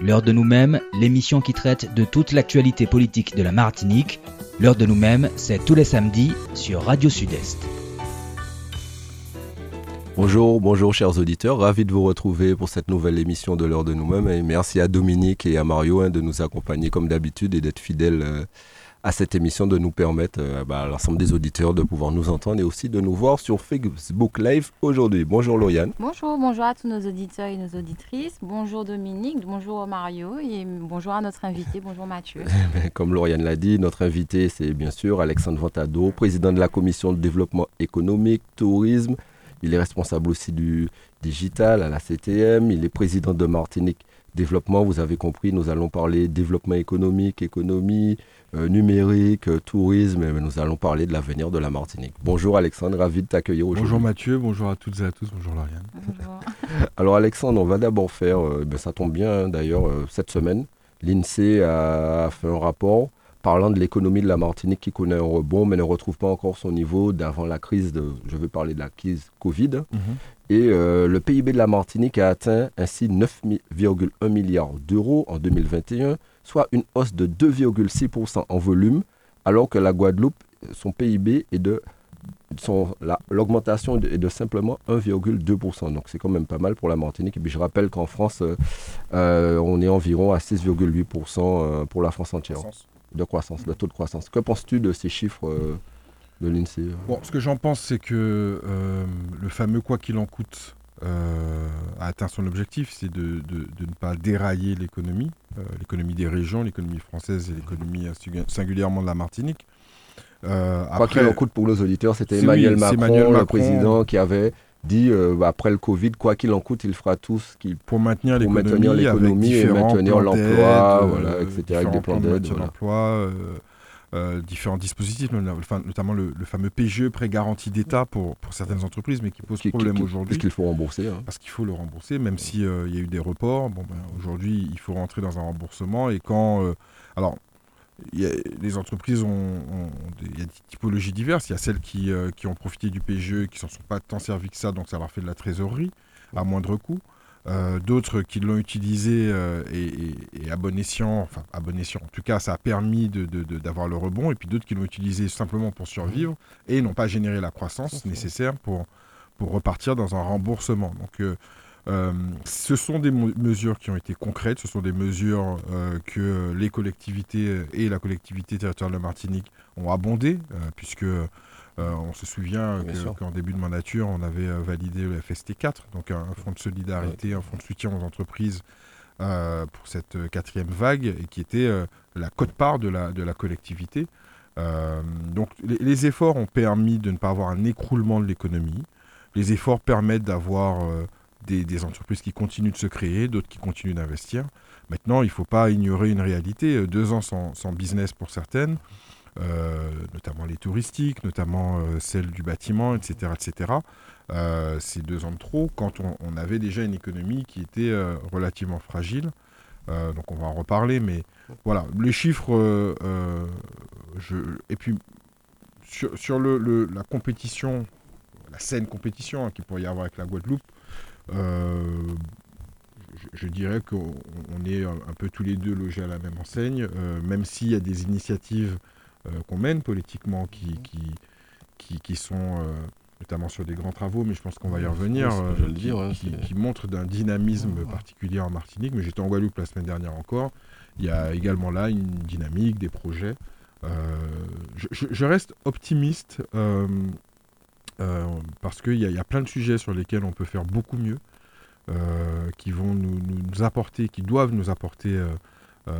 L'heure de nous-mêmes, l'émission qui traite de toute l'actualité politique de la Martinique. L'heure de nous-mêmes, c'est tous les samedis sur Radio Sud-Est. Bonjour, bonjour chers auditeurs, ravi de vous retrouver pour cette nouvelle émission de l'heure de nous-mêmes et merci à Dominique et à Mario hein, de nous accompagner comme d'habitude et d'être fidèles euh, à cette émission de nous permettre euh, bah, à l'ensemble des auditeurs de pouvoir nous entendre et aussi de nous voir sur Facebook Live aujourd'hui. Bonjour Lauriane. Bonjour, bonjour à tous nos auditeurs et nos auditrices. Bonjour Dominique, bonjour Mario et bonjour à notre invité, bonjour Mathieu. Comme Lauriane l'a dit, notre invité c'est bien sûr Alexandre Ventado, président de la commission de développement économique, tourisme. Il est responsable aussi du digital à la CTM. Il est président de Martinique Développement. Vous avez compris, nous allons parler développement économique, économie, numérique, euh, tourisme, et nous allons parler de l'avenir de la Martinique. Bonjour Alexandre, ravi de t'accueillir aujourd'hui. Bonjour Mathieu, bonjour à toutes et à tous, bonjour Lauriane. Bonjour. Alors Alexandre, on va d'abord faire, euh, ben, ça tombe bien hein, d'ailleurs, cette semaine, l'INSEE a, fait un rapport parlant de l'économie de la Martinique qui connaît un rebond mais ne retrouve pas encore son niveau d'avant la crise de, je veux parler de la crise Covid. Mhm. Et le PIB de la Martinique a atteint ainsi 9,1 milliards d'euros en 2021 soit une hausse de 2,6% en volume, alors que la Guadeloupe, son PIB est de l'augmentation est de simplement 1,2%. Donc c'est quand même pas mal pour la Martinique. Et puis je rappelle qu'en France, euh, euh, on est environ à 6,8% euh, pour la France entière de croissance, de taux de croissance. Que penses-tu de ces chiffres de l'INSEE bon, Ce que j'en pense, c'est que le fameux quoi qu'il en coûte euh, a atteint son objectif, c'est de, ne pas dérailler l'économie, l'économie des régions, l'économie française et l'économie singulièrement de la Martinique. Euh, Quoi qu'il en coûte pour nos auditeurs, c'était Emmanuel, Macron, le président, qui avait dit bah, après le Covid, quoi qu'il en coûte, il fera tout ce qu'il pour maintenir l'économie et maintenir l'emploi, voilà, etc. Avec des plans d'aide. Voilà. Euh, différents dispositifs, notamment le, fameux PGE, prêt garanti d'État pour, pour certaines entreprises, mais qui pose problème aujourd'hui. Parce qu'il faut rembourser. Hein. Parce qu'il faut le rembourser, même s'il euh, y a eu des reports. Bon, ben, aujourd'hui, il faut rentrer dans un remboursement. Et quand. Euh, alors, les entreprises ont, il y a des typologies diverses. Il y a celles qui, qui ont profité du PGE qui ne s'en sont pas tant servis que ça, donc ça leur fait de la trésorerie à moindre coût. Euh, d'autres qui l'ont utilisé euh, et, à bon escient, enfin à bon escient, en tout cas ça a permis d'avoir le rebond, et puis d'autres qui l'ont utilisé simplement pour survivre et n'ont pas généré la croissance nécessaire pour, pour repartir dans un remboursement. Donc euh, ce sont des mesures qui ont été concrètes, ce sont des mesures que les collectivités et la collectivité territoriale de Martinique ont abondé, puisque euh, on se souvient qu'en début de mandature, on avait euh, validé le FST4, donc un, fonds de solidarité, un fonds de soutien aux entreprises euh, pour cette quatrième vague, et qui était la cote-part de la, de la collectivité. donc les, efforts ont permis de ne pas avoir un écroulement de l'économie. Les efforts permettent d'avoir des, entreprises qui continuent de se créer, d'autres qui continuent d'investir. Maintenant, il ne faut pas ignorer une réalité. Deux ans sans business pour certaines, notamment les touristiques, notamment euh, celles du bâtiment, etc. etc. Euh, c'est deux ans de trop quand on, avait déjà une économie qui était relativement fragile. donc on va en reparler, mais voilà, les chiffres, et puis sur, le, la compétition, la saine compétition hein, qu'il pourrait y avoir avec la Guadeloupe, je, dirais qu'on est un, peu tous les deux logés à la même enseigne, même s'il y a des initiatives euh, qu'on mène politiquement qui, qui, qui, sont euh, notamment sur des grands travaux, mais je pense qu'on va y revenir, euh, dire, qui, montrent d'un dynamisme particulier en Martinique. Mais j'étais en Guadeloupe la semaine dernière encore. Il y a également là une dynamique, des projets. je, reste optimiste parce qu'il y, a plein de sujets sur lesquels on peut faire beaucoup mieux, qui vont nous, nous, apporter, qui doivent nous apporter euh,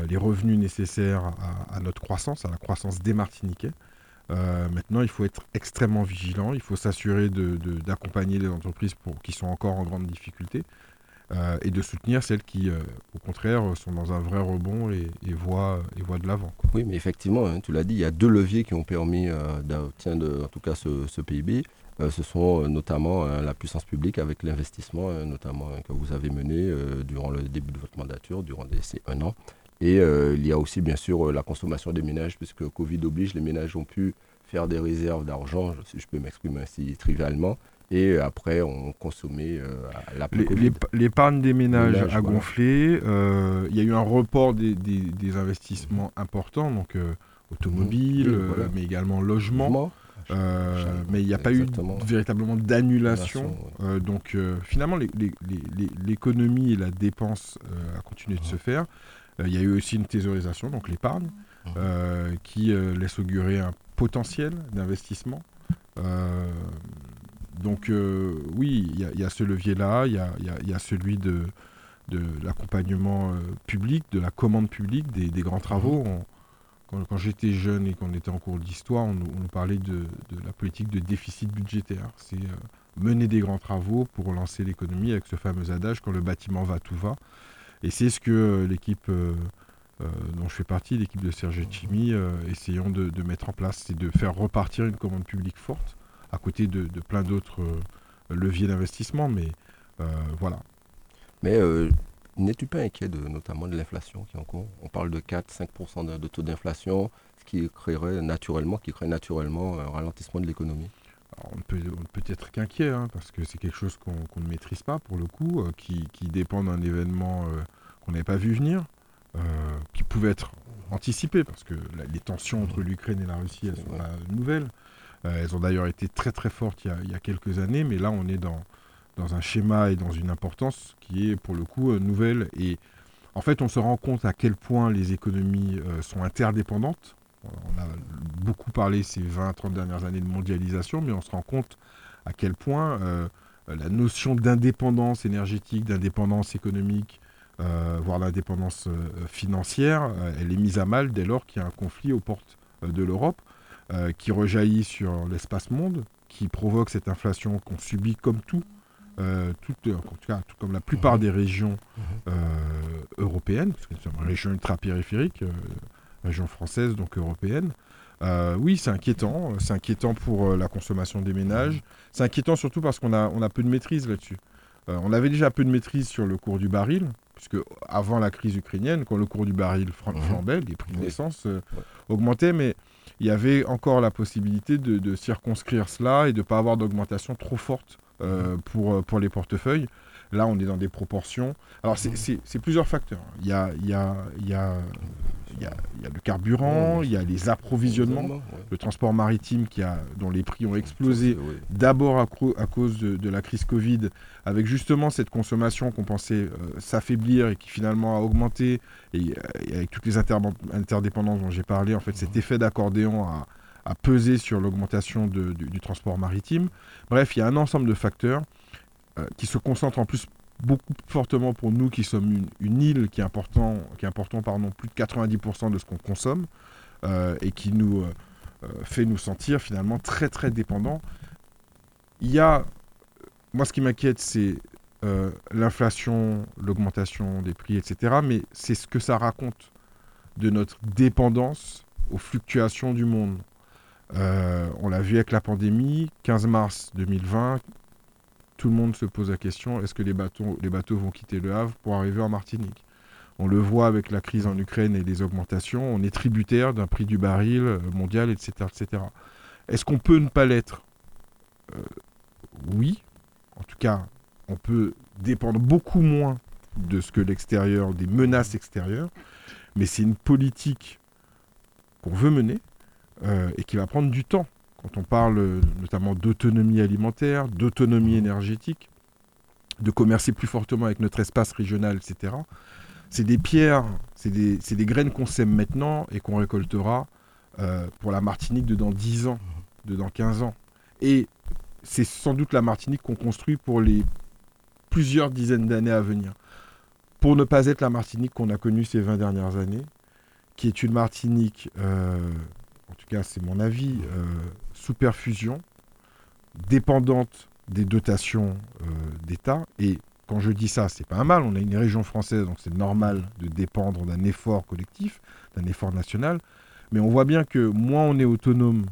les revenus nécessaires à, notre croissance, à la croissance des Martiniquais. Euh, maintenant, il faut être extrêmement vigilant, il faut s'assurer d'accompagner les entreprises qui sont encore en grande difficulté euh, et de soutenir celles qui, au contraire, sont dans un vrai rebond et, voient, de l'avant. Oui, mais effectivement, hein, tu l'as dit, il y a deux leviers qui ont permis d'obtenir en tout cas ce, PIB. ce sont notamment la puissance publique avec l'investissement, notamment que vous avez mené durant le début de votre mandature, durant ces un an, et euh, il y a aussi bien sûr euh, la consommation des ménages, puisque Covid oblige, les ménages ont pu faire des réserves d'argent, si je peux m'exprimer ainsi trivialement, et après on consommait euh, la L'épargne des ménages a gonflé. Euh, il y a eu un report des, des, investissements importants, donc euh, automobile, mmh. mais également logement. mais il n'y a pas eu véritablement d'annulation. donc finalement, l'économie et la dépense a continué de se faire. Il y a eu aussi une thésaurisation, donc l'épargne, mmh. qui laisse augurer un potentiel d'investissement. Donc euh, oui, il y, a ce levier-là, il y a, celui de, l'accompagnement euh, public, de la commande publique, des, grands travaux. Mhm. quand, j'étais jeune et qu'on était en cours d'histoire, on, nous parlait de, la politique de déficit budgétaire. C'est euh, mener des grands travaux pour relancer l'économie avec ce fameux adage quand le bâtiment va, tout va. Et c'est ce que l'équipe dont je fais partie, l'équipe de Serge Chimi, essayons de, de, mettre en place, c'est de faire repartir une commande publique forte à côté de, plein d'autres euh, leviers d'investissement. Mais euh, voilà. Mais euh, n'es-tu pas inquiet de, notamment de l'inflation qui est en cours? On parle de 4-5% de, taux d'inflation, ce qui créerait naturellement, qui crée naturellement un ralentissement de l'économie. On peut, peut être qu'inquiet, hein, parce que c'est quelque chose qu'on ne maîtrise pas pour le coup, qui, dépend d'un événement qu'on n'avait pas vu venir, qui pouvait être anticipé, parce que les tensions entre l'Ukraine et la Russie, elles sont pas nouvelles. Euh, elles ont d'ailleurs été très très fortes il y, a, quelques années, mais là on est dans, dans un schéma et dans une importance qui est pour le coup euh, nouvelle. Et en fait, on se rend compte à quel point les économies euh, sont interdépendantes. On a beaucoup parlé ces 20-30 dernières années de mondialisation, mais on se rend compte à quel point la notion d'indépendance énergétique, d'indépendance économique, voire l'indépendance financière, elle est mise à mal dès lors qu'il y a un conflit aux portes de l'Europe. Euh, qui rejaillit sur l'espace monde, qui provoque cette inflation qu'on subit comme tout, euh, tout, en tout cas tout comme la plupart mhm. des régions mhm. euh, européennes, parce que nous sommes une région ultra-périphérique, région française donc européenne. oui, c'est inquiétant. C'est inquiétant pour la consommation des ménages. Mhm. C'est inquiétant surtout parce qu'on a, on a peu de maîtrise là-dessus. on avait déjà peu de maîtrise sur le cours du baril, puisque avant la crise ukrainienne, quand le cours du baril flambait, les prix de l'essence augmentaient, mais il y avait encore la possibilité de, circonscrire cela et de ne pas avoir d'augmentation trop forte euh, pour, euh, pour les portefeuilles. Là, on est dans des proportions. Alors, c'est plusieurs facteurs. Il y a, il y a, il y a il y, a, le carburant, il y a les approvisionnements, le transport maritime qui a, dont les prix ont explosé, d'abord à, cause de, la crise Covid, avec justement cette consommation qu'on pensait euh, s'affaiblir et qui finalement a augmenté, et, avec toutes les interdépendances dont j'ai parlé, en fait, cet effet d'accordéon a, pesé sur l'augmentation du, transport maritime. Bref, il y a un ensemble de facteurs euh, qui se concentrent en plus beaucoup fortement pour nous qui sommes une, île qui important, qui est important pardon, plus de 90% de ce qu'on consomme euh, et qui nous euh, euh, fait nous sentir finalement très très dépendants. Il y a, moi ce qui m'inquiète c'est l'inflation, l'augmentation des prix, etc. Mais c'est ce que ça raconte de notre dépendance aux fluctuations du monde. on l'a vu avec la pandémie, 15 mars 2020, tout le monde se pose la question est-ce que les bateaux, vont quitter le Havre pour arriver en Martinique? On le voit avec la crise en Ukraine et les augmentations. On est tributaire d'un prix du baril euh, mondial, etc. etc. Est-ce qu'on peut ne pas l'être? Euh, Oui. En tout cas, on peut dépendre beaucoup moins de ce que l'extérieur, des menaces extérieures. Mais c'est une politique qu'on veut mener euh, et qui va prendre du temps quand on parle notamment d'autonomie alimentaire, d'autonomie mmh. énergétique, de commercer plus fortement avec notre espace régional, etc. C'est des pierres, c'est des, des, graines qu'on sème maintenant et qu'on récoltera euh, pour la Martinique de dans 10 ans, de dans 15 ans. Et c'est sans doute la Martinique qu'on construit pour les plusieurs dizaines d'années à venir. Pour ne pas être la Martinique qu'on a connue ces 20 dernières années, qui est une Martinique, euh, en tout cas c'est mon avis, euh, sous perfusion, dépendante des dotations euh, d'État. Et quand je dis ça, c'est pas un mal. On a une région française, donc c'est normal de dépendre d'un effort collectif, d'un effort national. Mais on voit bien que moins on est autonome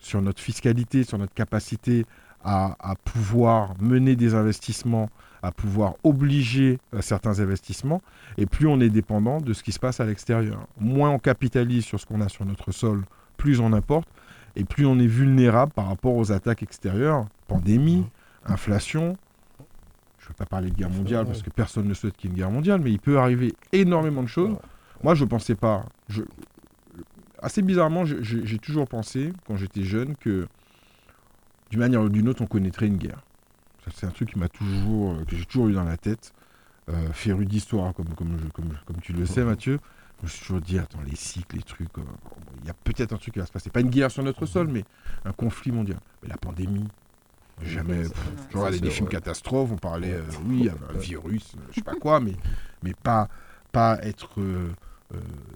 sur notre fiscalité, sur notre capacité à, pouvoir mener des investissements, à pouvoir obliger euh, certains investissements, et plus on est dépendant de ce qui se passe à l'extérieur. Moins on capitalise sur ce qu'on a sur notre sol, plus on importe, et plus on est vulnérable par rapport aux attaques extérieures, pandémie, inflation. Je ne veux pas parler de guerre mondiale parce que personne ne souhaite qu'il y ait une guerre mondiale, mais il peut arriver énormément de choses. Moi, je ne pensais pas. Je, assez bizarrement, j'ai toujours pensé, quand j'étais jeune, que d'une manière ou d'une autre, on connaîtrait une guerre. C'est un truc qui m'a toujours, euh, que j'ai toujours eu dans la tête. Euh, féru d'histoire, comme, comme, comme, comme, tu le sais, Mathieu. Je me suis toujours dit, attends, les cycles, les trucs, euh, il y a peut-être un truc qui va se passer. Pas une guerre sur notre sol, mais un conflit mondial. Mais la pandémie, jamais. Je regardais des films catastrophes, on parlait, euh, oui, un virus, je sais pas quoi, mais, mais pas, pas être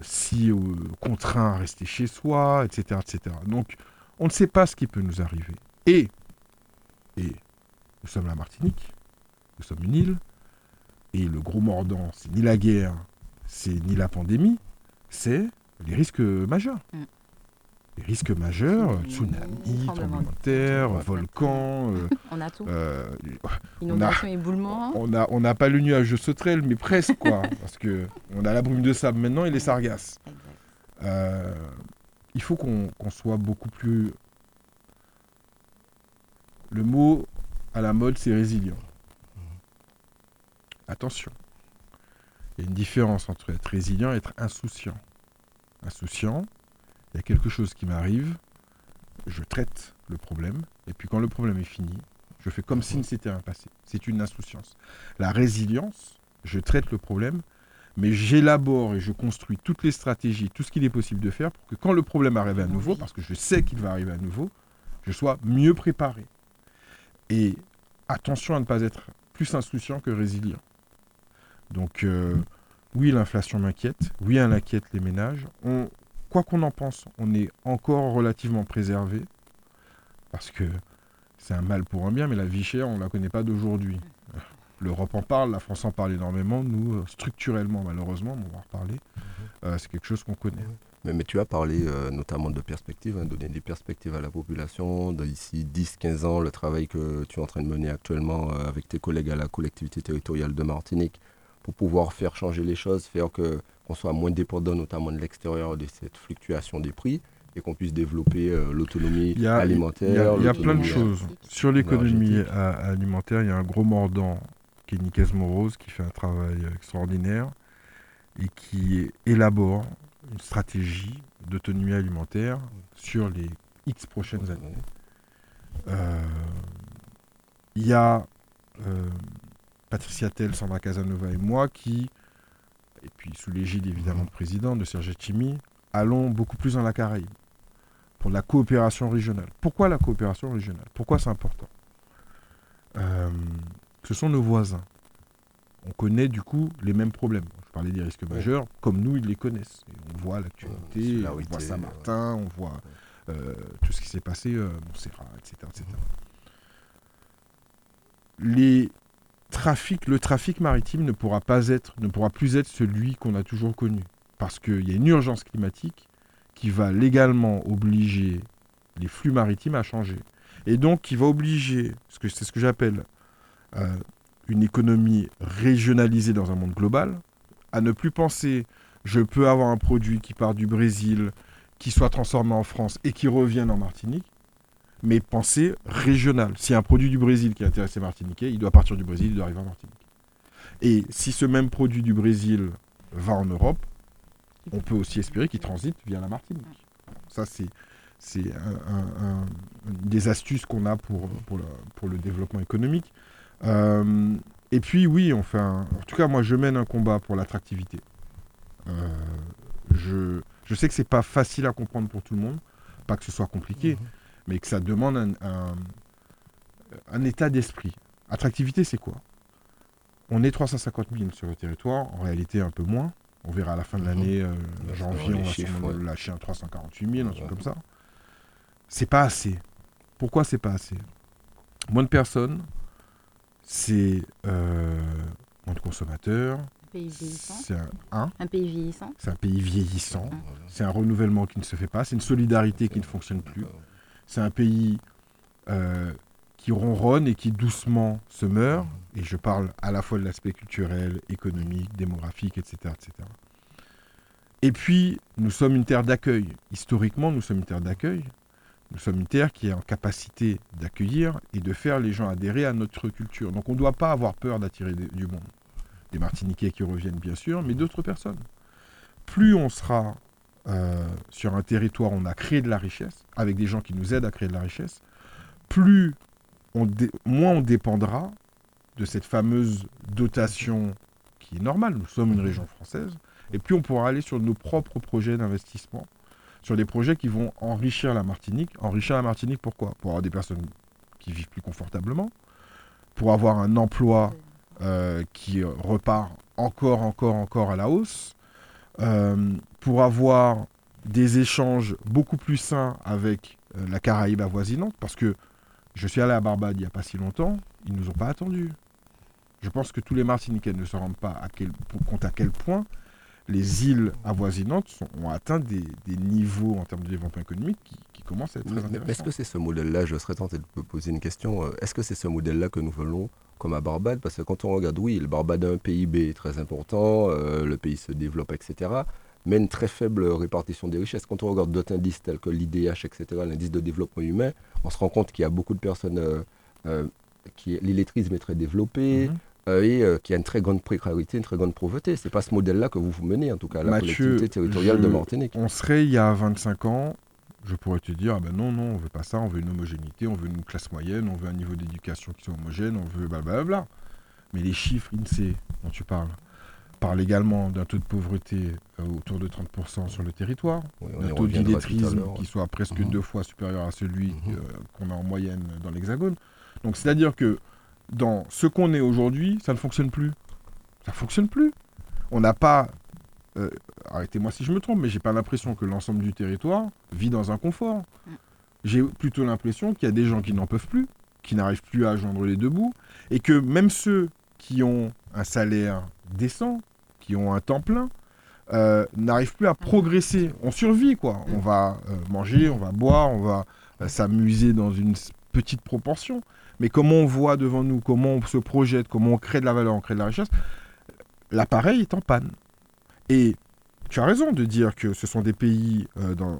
si contraint à rester chez soi, etc., etc. Donc, on ne sait pas ce qui peut nous arriver. Et, et nous sommes la Martinique, nous sommes une île, et le gros mordant, c'est ni la guerre, c'est ni la pandémie, c'est les risques majeurs. Mm. Les risques majeurs, tsunami, tremblement de terre, volcan. Euh, on a tout. Euh, Inondation, éboulement. On n'a on a pas le nuage de sauterelle, mais presque, quoi. parce que on a la brume de sable maintenant et les sargasses. Euh, il faut qu'on soit beaucoup plus le mot à la mode, c'est résilient. Attention. Il y a une différence entre être résilient et être insouciant. Insouciant, il y a quelque chose qui m'arrive, je traite le problème, et puis quand le problème est fini, je fais comme si c'était un passé. C'est une insouciance. La résilience, je traite le problème, mais j'élabore et je construis toutes les stratégies, tout ce qu'il est possible de faire pour que quand le problème arrive à nouveau, parce que je sais qu'il va arriver à nouveau, je sois mieux préparé. Et attention à ne pas être plus insouciant que résilient. Donc euh, oui, l'inflation m'inquiète, oui, elle inquiète les ménages. On, quoi qu'on en pense, on est encore relativement préservé, parce que c'est un mal pour un bien, mais la vie chère, on ne la connaît pas d'aujourd'hui. L'Europe en parle, la France en parle énormément, nous, euh, structurellement, malheureusement, on va en reparler, mhm. euh, c'est quelque chose qu'on connaît. Mais, tu as parlé euh, notamment de perspectives, hein, donner des perspectives à la population. D'ici 10-15 ans, le travail que tu es en train de mener actuellement euh, avec tes collègues à la collectivité territoriale de Martinique pour pouvoir faire changer les choses, faire que, qu'on soit moins dépendant notamment de l'extérieur de cette fluctuation des prix et qu'on puisse développer euh, l'autonomie alimentaire. Il y a, plein de choses. Sur l'économie alimentaire, il y a un gros mordant qui est Nicaise Morose, qui fait un travail extraordinaire et qui élabore une stratégie d'autonomie alimentaire sur les X prochaines années. Euh, il y a euh, Patricia Tell, Sandra Casanova et moi qui, et puis sous l'égide évidemment du président, de Serge Chimi, allons beaucoup plus dans la Caraïbe pour la coopération régionale. Pourquoi la coopération régionale? Pourquoi c'est important? Euh, Ce sont nos voisins. On connaît du coup les mêmes problèmes parler des risques majeurs, comme nous, ils les connaissent. on voit l'actualité, on voit Saint-Martin, on voit euh, tout ce qui s'est passé, euh, Montserrat, etc., etc. Les le trafic maritime ne pourra, pas être, ne pourra plus être celui qu'on a toujours connu. Parce qu'il y a une urgence climatique qui va légalement obliger les flux maritimes à changer. Et donc qui va obliger, c'est ce que j'appelle euh, une économie régionalisée dans un monde global, à ne plus penser je peux avoir un produit qui part du Brésil, qui soit transformé en France et qui revienne en Martinique, mais penser régional. Si un produit du Brésil qui intéresse les Martiniquais, il doit partir du Brésil, il doit arriver en Martinique. Et si ce même produit du Brésil va en Europe, on peut aussi espérer qu'il transite via la Martinique. Ça, c'est des astuces qu'on a pour, pour, pour, le développement économique. Euh, et puis oui, on en tout cas moi je mène un combat pour l'attractivité. Euh, je, je, sais que c'est pas facile à comprendre pour tout le monde, pas que ce soit compliqué, mhm. Mais que ça demande un, un, état d'esprit. Attractivité, c'est quoi? On est 350 000 sur le territoire, en réalité un peu moins. On verra à la fin de mhm. l'année, euh, janvier, on va lâcher un 348 000, un truc comme ça. C'est pas assez. Pourquoi c'est pas assez? Moins de personnes, c'est euh, moins de consommateurs. C'est un, un, pays vieillissant. C'est un pays vieillissant. C'est un renouvellement qui ne se fait pas. C'est une solidarité qui ne fonctionne plus. C'est un pays euh, qui ronronne et qui doucement se meurt. Et je parle à la fois de l'aspect culturel, économique, démographique, etc., etc. Et puis, nous sommes une terre d'accueil. Historiquement, nous sommes une terre d'accueil Nous sommes une terre qui est en capacité d'accueillir et de faire les gens adhérer à notre culture. Donc on ne doit pas avoir peur d'attirer du monde. Des Martiniquais qui reviennent bien sûr, mais d'autres personnes. Plus on sera euh, sur un territoire on a créé de la richesse, avec des gens qui nous aident à créer de la richesse, plus on moins on dépendra de cette fameuse dotation qui est normale. Nous sommes une région française. Et plus on pourra aller sur nos propres projets d'investissement, sur des projets qui vont enrichir la Martinique. Enrichir la Martinique, pourquoi? Pour avoir des personnes qui vivent plus confortablement, pour avoir un emploi euh, qui repart encore, encore, encore à la hausse, euh, pour avoir des échanges beaucoup plus sains avec euh, la Caraïbe avoisinante, parce que je suis allé à Barbade il n'y a pas si longtemps, ils ne nous ont pas attendus. Je pense que tous les Martiniquais ne se rendent pas à quel, compte à quel point les îles avoisinantes ont atteint des, niveaux en termes de développement économique qui, commencent à être très intéressants. Est-ce que c'est ce modèle-là, je serais tenté de poser une question, euh, est-ce que c'est ce modèle-là que nous voulons comme à Barbade? Parce que quand on regarde, oui, le Barbade a un PIB très important, euh, le pays se développe, etc., mais une très faible répartition des richesses. Quand on regarde d'autres indices tels que l'IDH, etc., l'indice de développement humain, on se rend compte qu'il y a beaucoup de personnes, euh, qui l'illettrisme est très développé, mm-hmm. Euh, et euh, qui a une très grande précarité, une très grande pauvreté. Ce n'est pas ce modèle-là que vous vous menez, en tout cas, la collectivité territoriale de Martinique. On serait il y a 25 ans, je pourrais te dire, ah ben non, non, on veut pas ça, on veut une homogénéité, on veut une classe moyenne, on veut un niveau d'éducation qui soit homogène, on veut blablabla. Mais les chiffres INSEE dont tu parles parlent également d'un taux de pauvreté euh, autour de 30% sur le territoire, d'un taux d'illettrisme qui soit presque mhm. deux fois supérieur à celui mhm. qu'on a en moyenne dans l'Hexagone. Donc c'est-à-dire que dans ce qu'on est aujourd'hui, ça ne fonctionne plus. Ça ne fonctionne plus. On n'a pas, euh, arrêtez-moi si je me trompe, mais j'ai pas l'impression que l'ensemble du territoire vit dans un confort. J'ai plutôt l'impression qu'il y a des gens qui n'en peuvent plus, qui n'arrivent plus à joindre les deux bouts, et que même ceux qui ont un salaire décent, qui ont un temps plein, euh, n'arrivent plus à progresser. On survit, quoi. On va euh, manger, on va boire, on va s'amuser dans une petite proportion. Mais comment on voit devant nous, comment on se projette, comment on crée de la valeur, on crée de la richesse, l'appareil est en panne. Et tu as raison de dire que ce sont des pays euh, dans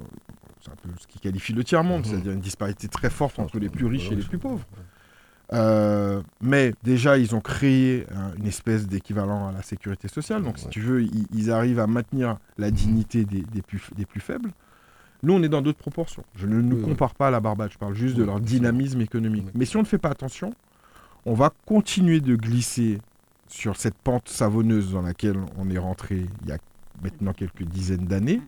c'est un peu ce qui qualifie le tiers-monde, mhm. c'est-à-dire une disparité très forte entre les plus riches et les plus pauvres. Euh, mais déjà, ils ont créé une espèce d'équivalent à la sécurité sociale. Donc, si tu veux, ils, arrivent à maintenir la dignité des, plus, des plus faibles. Nous, on est dans d'autres proportions. Je ne nous compare pas à la Barbade, je parle juste de leur dynamisme économique. Mais si on ne fait pas attention, on va continuer de glisser sur cette pente savonneuse dans laquelle on est rentré il y a maintenant quelques dizaines d'années.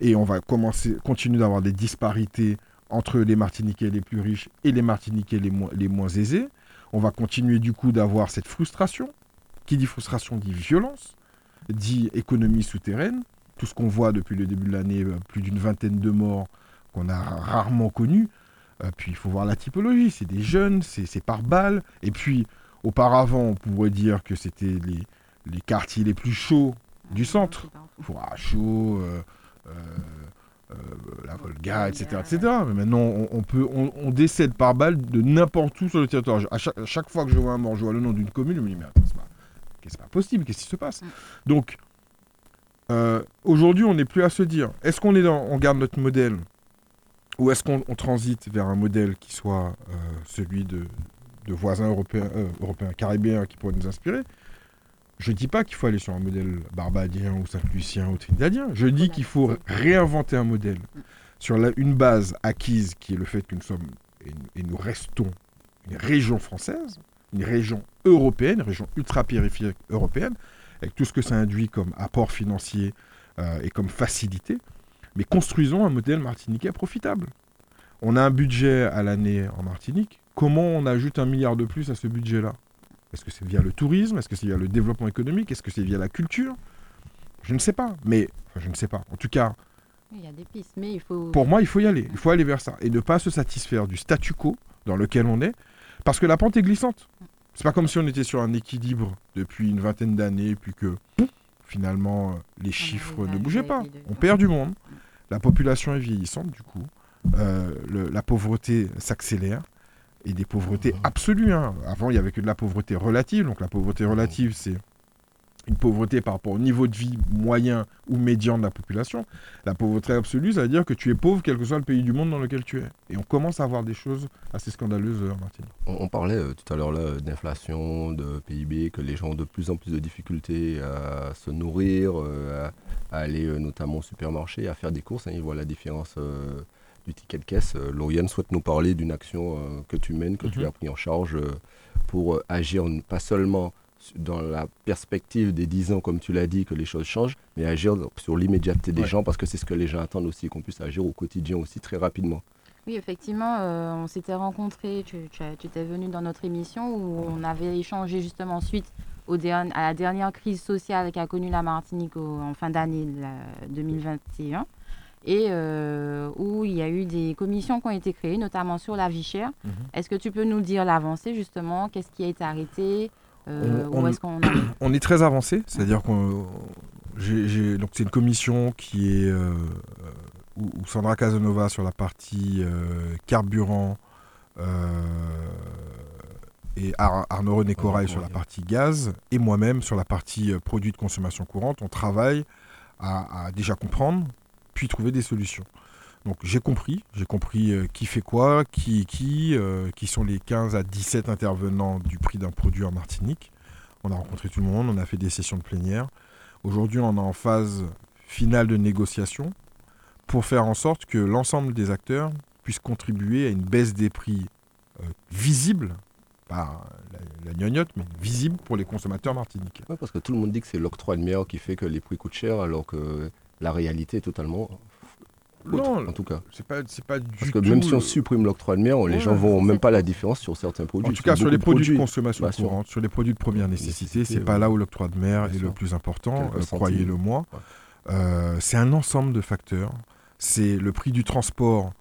Et on va commencer, continuer d'avoir des disparités entre les Martiniquais les plus riches et les Martiniquais les, les moins aisés. On va continuer du coup d'avoir cette frustration. Qui dit frustration dit violence, dit économie souterraine tout ce qu'on voit depuis le début de l'année, euh, plus d'une vingtaine de morts qu'on a rarement connus. Euh, puis il faut voir la typologie, c'est des jeunes, c'est par balles. Et puis auparavant, on pourrait dire que c'était les, les, quartiers les plus chauds du centre. Fourachot, euh, euh, la Volga, etc., etc. Mais maintenant, on, peut, on, décède par balle de n'importe où sur le territoire. À chaque, fois que je vois un mort, je vois le nom d'une commune, je me dis, mais c'est pas, pas possible, qu'est-ce qui se passe? Donc, euh, aujourd'hui, on n'est plus à se dire, est-ce qu'on est dans, on garde notre modèle? Ou est-ce qu'on transite vers un modèle qui soit euh, celui de, voisins européens, euh, européens, caribéens qui pourraient nous inspirer? Je ne dis pas qu'il faut aller sur un modèle barbadien ou saint-lucien ou trinidadien. Je dis qu'il faut réinventer un modèle sur une base acquise qui est le fait que nous sommes et nous restons une région française, une région européenne, une région ultra-périphérique européenne, avec tout ce que ça induit comme apport financier euh, et comme facilité, mais construisons un modèle martiniquais profitable. On a un budget à l'année en Martinique. Comment on ajoute un milliard de plus à ce budget-là? Est-ce que c'est via le tourisme? Est-ce que c'est via le développement économique? Est-ce que c'est via la culture? Je ne sais pas. Mais je ne sais pas. En tout cas, il y a des pistes, mais il faut. Pour moi, il faut y aller. Il faut aller vers ça et ne pas se satisfaire du statu quo dans lequel on est, parce que la pente est glissante. C'est pas comme si on était sur un équilibre depuis une vingtaine d'années, puis que finalement euh, les chiffres ne bougeaient pas. On perd du monde. La population est vieillissante, du coup. Euh, la pauvreté s'accélère. Et des pauvretés absolues. Hein. Avant, il n'y avait que de la pauvreté relative. Donc la pauvreté relative, c'est une pauvreté par rapport au niveau de vie moyen ou médian de la population. La pauvreté absolue, ça veut dire que tu es pauvre quel que soit le pays du monde dans lequel tu es. Et on commence à voir des choses assez scandaleuses en Martinique. On, parlait euh, tout à l'heure d'inflation, de PIB, que les gens ont de plus en plus de difficultés à se nourrir, euh, à, aller euh, notamment au supermarché, à faire des courses. Hein, ils voient la différence du ticket de caisse. Lauriane souhaite nous parler d'une action que tu mènes, que tu mhm. as pris en charge pour agir pas seulement dans la perspective des 10 ans, comme tu l'as dit, que les choses changent, mais agir sur l'immédiateté des gens, parce que c'est ce que les gens attendent aussi, qu'on puisse agir au quotidien aussi très rapidement. Oui, effectivement, euh, on s'était rencontrés, tu, tu, étais venu dans notre émission où on avait échangé justement suite au à la dernière crise sociale qu'a connue la Martinique en fin d'année 2021 et euh, où il y a eu des commissions qui ont été créées, notamment sur la vie chère. Mhm. Est-ce que tu peux nous dire l'avancée justement? Qu'est-ce qui a été arrêté? Euh, on, est? très avancé, c'est-à-dire qu'on donc c'est une commission qui est euh, où, Sandra Casanova sur la partie euh, carburant et Arnaud René Corail sur la partie gaz et moi-même sur la partie produits de consommation courante, on travaille à, à déjà comprendre puis trouver des solutions. Donc j'ai compris, j'ai compris euh, qui fait quoi, qui qui, euh, qui sont les 15 à 17 intervenants du prix d'un produit en Martinique. On a rencontré tout le monde, on a fait des sessions de plénière. Aujourd'hui, on est en phase finale de négociation pour faire en sorte que l'ensemble des acteurs puissent contribuer à une baisse des prix euh, visible, pas la, gnognotte, mais visible pour les consommateurs martiniquais. parce que tout le monde dit que c'est l'octroi de mer qui fait que les prix coûtent cher, alors que la réalité est totalement non, en tout cas. C'est pas, pas du Parce que même si on supprime l'octroi de mer, les gens gens vont même pas la différence sur certains produits. En tout cas, sur les produits, de consommation courante, sur les produits de première nécessité, c'est pas là où l'octroi de mer est le plus important, euh, croyez-le moi. Euh, c'est un ensemble de facteurs. C'est le prix du transport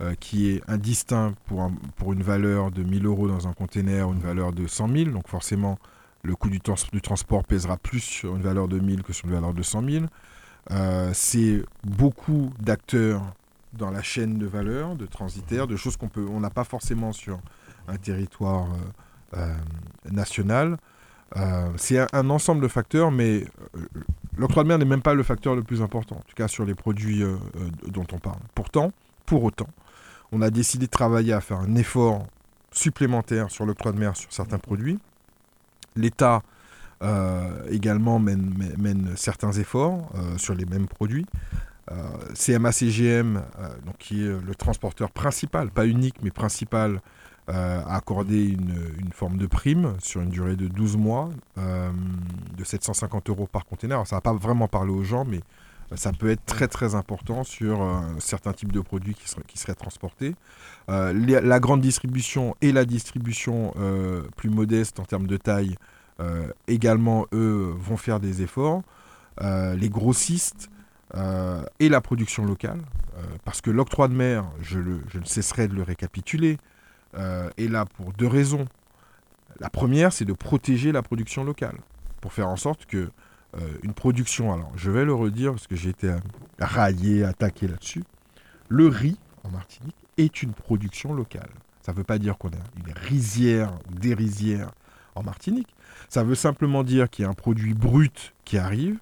euh, qui est indistinct pour, pour une valeur de 1000 euros dans un container ou une valeur de 100 000. Donc forcément, le coût du, du transport pèsera plus sur une valeur de 1000 que sur une valeur de 100 000. Euh, c'est beaucoup d'acteurs dans la chaîne de valeur, de transitaires, de choses qu'on peut, on n'a pas forcément sur un territoire euh, euh, national. c'est un, ensemble de facteurs, mais l'octroi de mer n'est même pas le facteur le plus important, en tout cas sur les produits dont on parle. Pourtant, pour autant, on a décidé de travailler à faire un effort supplémentaire sur l'octroi de mer sur certains produits. L'État également mène, certains efforts euh, sur les mêmes produits. Euh, CMA-CGM, donc qui est le transporteur principal, pas unique, mais principal, a accordé une, forme de prime sur une durée de 12 mois de 750 euros par container. ça va pas vraiment parler aux gens, mais ça peut être très très important sur certains types de produits qui seraient, transportés. la grande distribution et la distribution plus modeste en termes de taille euh, également, eux, vont faire des efforts. Euh, les grossistes euh, et la production locale, parce que l'octroi de mer, je, je, ne cesserai de le récapituler, est là pour deux raisons. La première, c'est de protéger la production locale, pour faire en sorte que une production, alors je vais le redire parce que j'ai été raillé, attaqué là-dessus, le riz en Martinique est une production locale. Ça ne veut pas dire qu'on a une rizière ou des rizières en Martinique. Ça veut simplement dire qu'il y a un produit brut qui arrive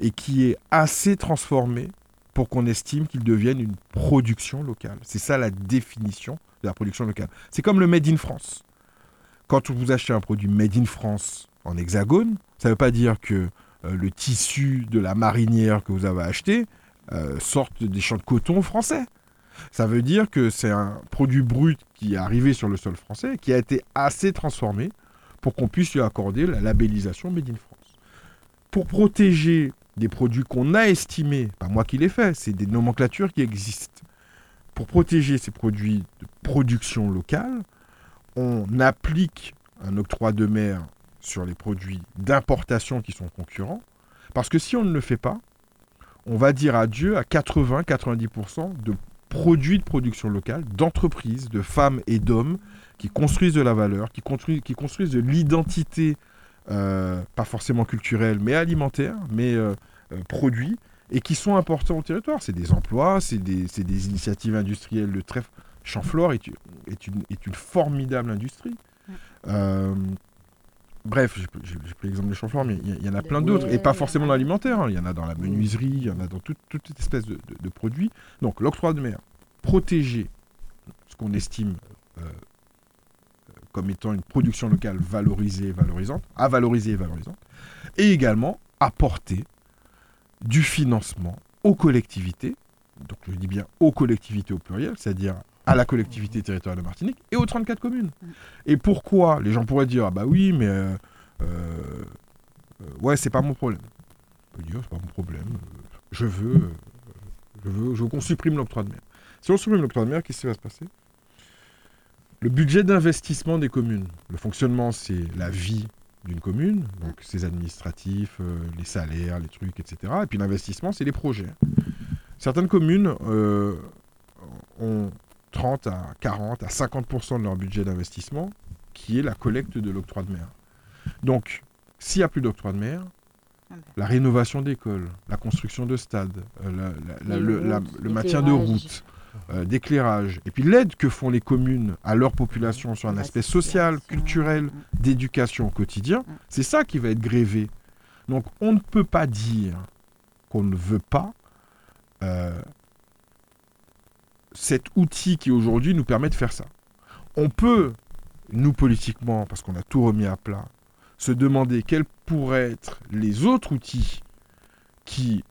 et qui est assez transformé pour qu'on estime qu'il devienne une production locale. C'est ça la définition de la production locale. C'est comme le Made in France. Quand vous achetez un produit Made in France en hexagone, ça ne veut pas dire que euh, le tissu de la marinière que vous avez acheté euh, sorte des champs de coton français. Ça veut dire que c'est un produit brut qui est arrivé sur le sol français, qui a été assez transformé pour qu'on puisse lui accorder la labellisation Made in France. Pour protéger des produits qu'on a estimés, pas moi qui l'ai fait, c'est des nomenclatures qui existent. Pour protéger ces produits de production locale, on applique un octroi de mer sur les produits d'importation qui sont concurrents, parce que si on ne le fait pas, on va dire adieu à 80-90% de produits de production locale, d'entreprises, de femmes et d'hommes qui construisent de la valeur, qui, construisent, qui construisent de l'identité, euh, pas forcément culturelle, mais alimentaire, mais euh, euh, produits, et qui sont importants au territoire. C'est des emplois, c'est des, des, initiatives industrielles de trèfle. Champflore est, est, une, est une formidable industrie. bref, j'ai pris l'exemple de Chamfort, mais il y, en a plein Le d'autres, et pas forcément dans l'alimentaire. hein. Il y en a dans la menuiserie, il y en a dans toute, toute espèce de, de- de produits. Donc, l'octroi de mer, protéger ce qu'on estime euh, comme étant une production locale valorisée et valorisante, à valoriser et valorisante, et également apporter du financement aux collectivités, donc je dis bien aux collectivités au pluriel, c'est-à-dire à la collectivité territoriale de Martinique et aux 34 communes. Et pourquoi Les gens pourraient dire, ah bah oui, mais euh, euh, euh, ouais, c'est pas mon problème. On peut dire, c'est pas mon problème. Je veux, je veux, je veux qu'on supprime l'octroi de mer. Si on supprime l'octroi de mer, qu'est-ce qui va se passer? Le budget d'investissement des communes. Le fonctionnement, c'est la vie d'une commune, donc ses administratifs, euh, les salaires, les trucs, etc. Et puis l'investissement, c'est les projets. Certaines communes euh, ont 30 à 40 à 50% de leur budget d'investissement qui est la collecte de l'octroi de mer. Donc, s'il n'y a plus d'octroi de mer, Ah ben. la rénovation d'écoles, la construction de stades, euh, la- la- la- Les le, maintien de routes, euh, d'éclairage, et puis l'aide que font les communes à leur population sur un aspect social, culturel, d'éducation au quotidien, c'est ça qui va être grévé. Donc on ne peut pas dire qu'on ne veut pas euh, cet outil qui aujourd'hui nous permet de faire ça. On peut, nous politiquement, parce qu'on a tout remis à plat, se demander quels pourraient être les autres outils qui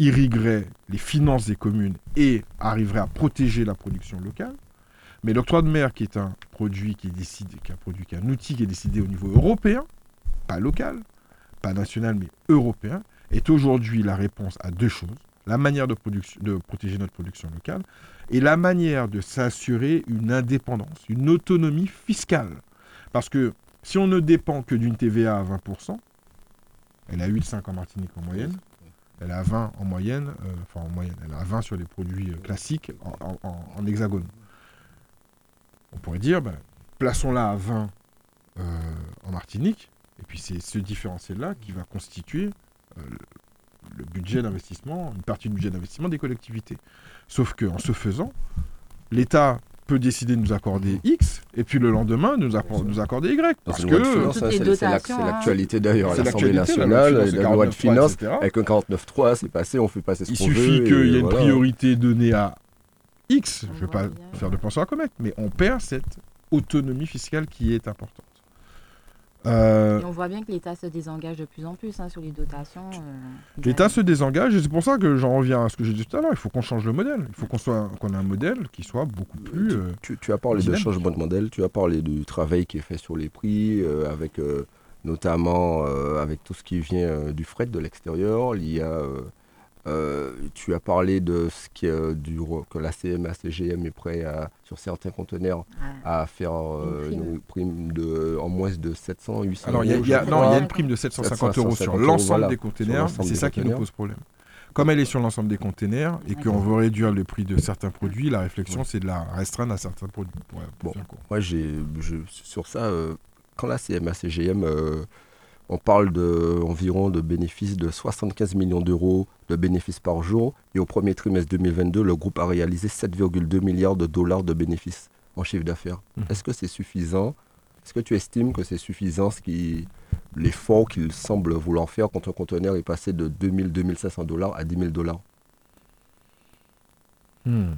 irrigueraient les finances des communes et arriveraient à protéger la production locale. Mais l'octroi de mer, qui est un produit qui est décidé, qui est un produit, qui un outil qui est décidé au niveau européen, pas local, pas national, mais européen, est aujourd'hui la réponse à deux choses. La manière de, de protéger notre production locale et la manière de s'assurer une indépendance, une autonomie fiscale. Parce que si on ne dépend que d'une TVA à 20%, elle a 8,5 en Martinique en moyenne, elle a 20 en moyenne, euh, enfin en moyenne, elle a 20 sur les produits euh, classiques en, en- en- en hexagone. On pourrait dire, ben, plaçons-la à 20 euh, en Martinique, et puis c'est ce différentiel-là qui va constituer le- budget d'investissement, une partie du budget d'investissement des collectivités. Sauf qu'en ce faisant, l'État peut décider de nous accorder X, et puis le lendemain nous, appor- nous accorder Y. Parce que hein, c'est- hein. l'actualité d'ailleurs l'Assemblée la nationale, la loi de 49.3, finances, avec un 49.3, c'est passé, on fait passer ce Il qu'on veut. suffit et qu'il y ait une priorité donnée à X, On je ne vais pas bien. faire de pension à commettre, mais on perd cette autonomie fiscale qui est importante. Euh, Et on voit bien que l'État se désengage de plus en plus hein, sur les dotations. euh, L'État se désengage et c'est pour ça que j'en reviens à ce que j'ai dit tout à l'heure. Il faut qu'on change le modèle. Il faut qu'on soit qu'on ait un modèle qui soit beaucoup plus. euh, Tu, tu as parlé de changement de modèle, tu as parlé du travail qui est fait sur les prix, euh, avec euh, notamment euh, avec tout ce qui vient euh, du fret de l'extérieur. Il y a, euh, tu as parlé de ce qui, euh, du, que la CMA, CGM est prêt à, sur certains conteneurs à faire euh, Une une prime de, en moins de 700, 800 Alors, il y a, euros, il y a- je non, il y a une prime de 750 euros sur 750 euros, l'ensemble voilà, des l'ensemble C'est ça qui nous pose problème. Comme elle est sur l'ensemble des containers et qu'on veut réduire le prix de certains produits, la réflexion, c'est de la restreindre à certains produits. Ouais, Bon. Moi, j'ai, je- sur ça, euh, quand la CMA CGM, euh, on parle de environ de bénéfices de 75 millions d'euros de bénéfices par jour. Et au premier trimestre 2022, le groupe a réalisé 7,2 milliards de dollars de bénéfices en chiffre d'affaires. Mhm. Est-ce que c'est suffisant? Est-ce que tu estimes que c'est suffisant ce qui, l'effort qu'il semble vouloir faire quand un conteneur est passé de 2000, 2500 dollars à 10 000 dollars? Hmm.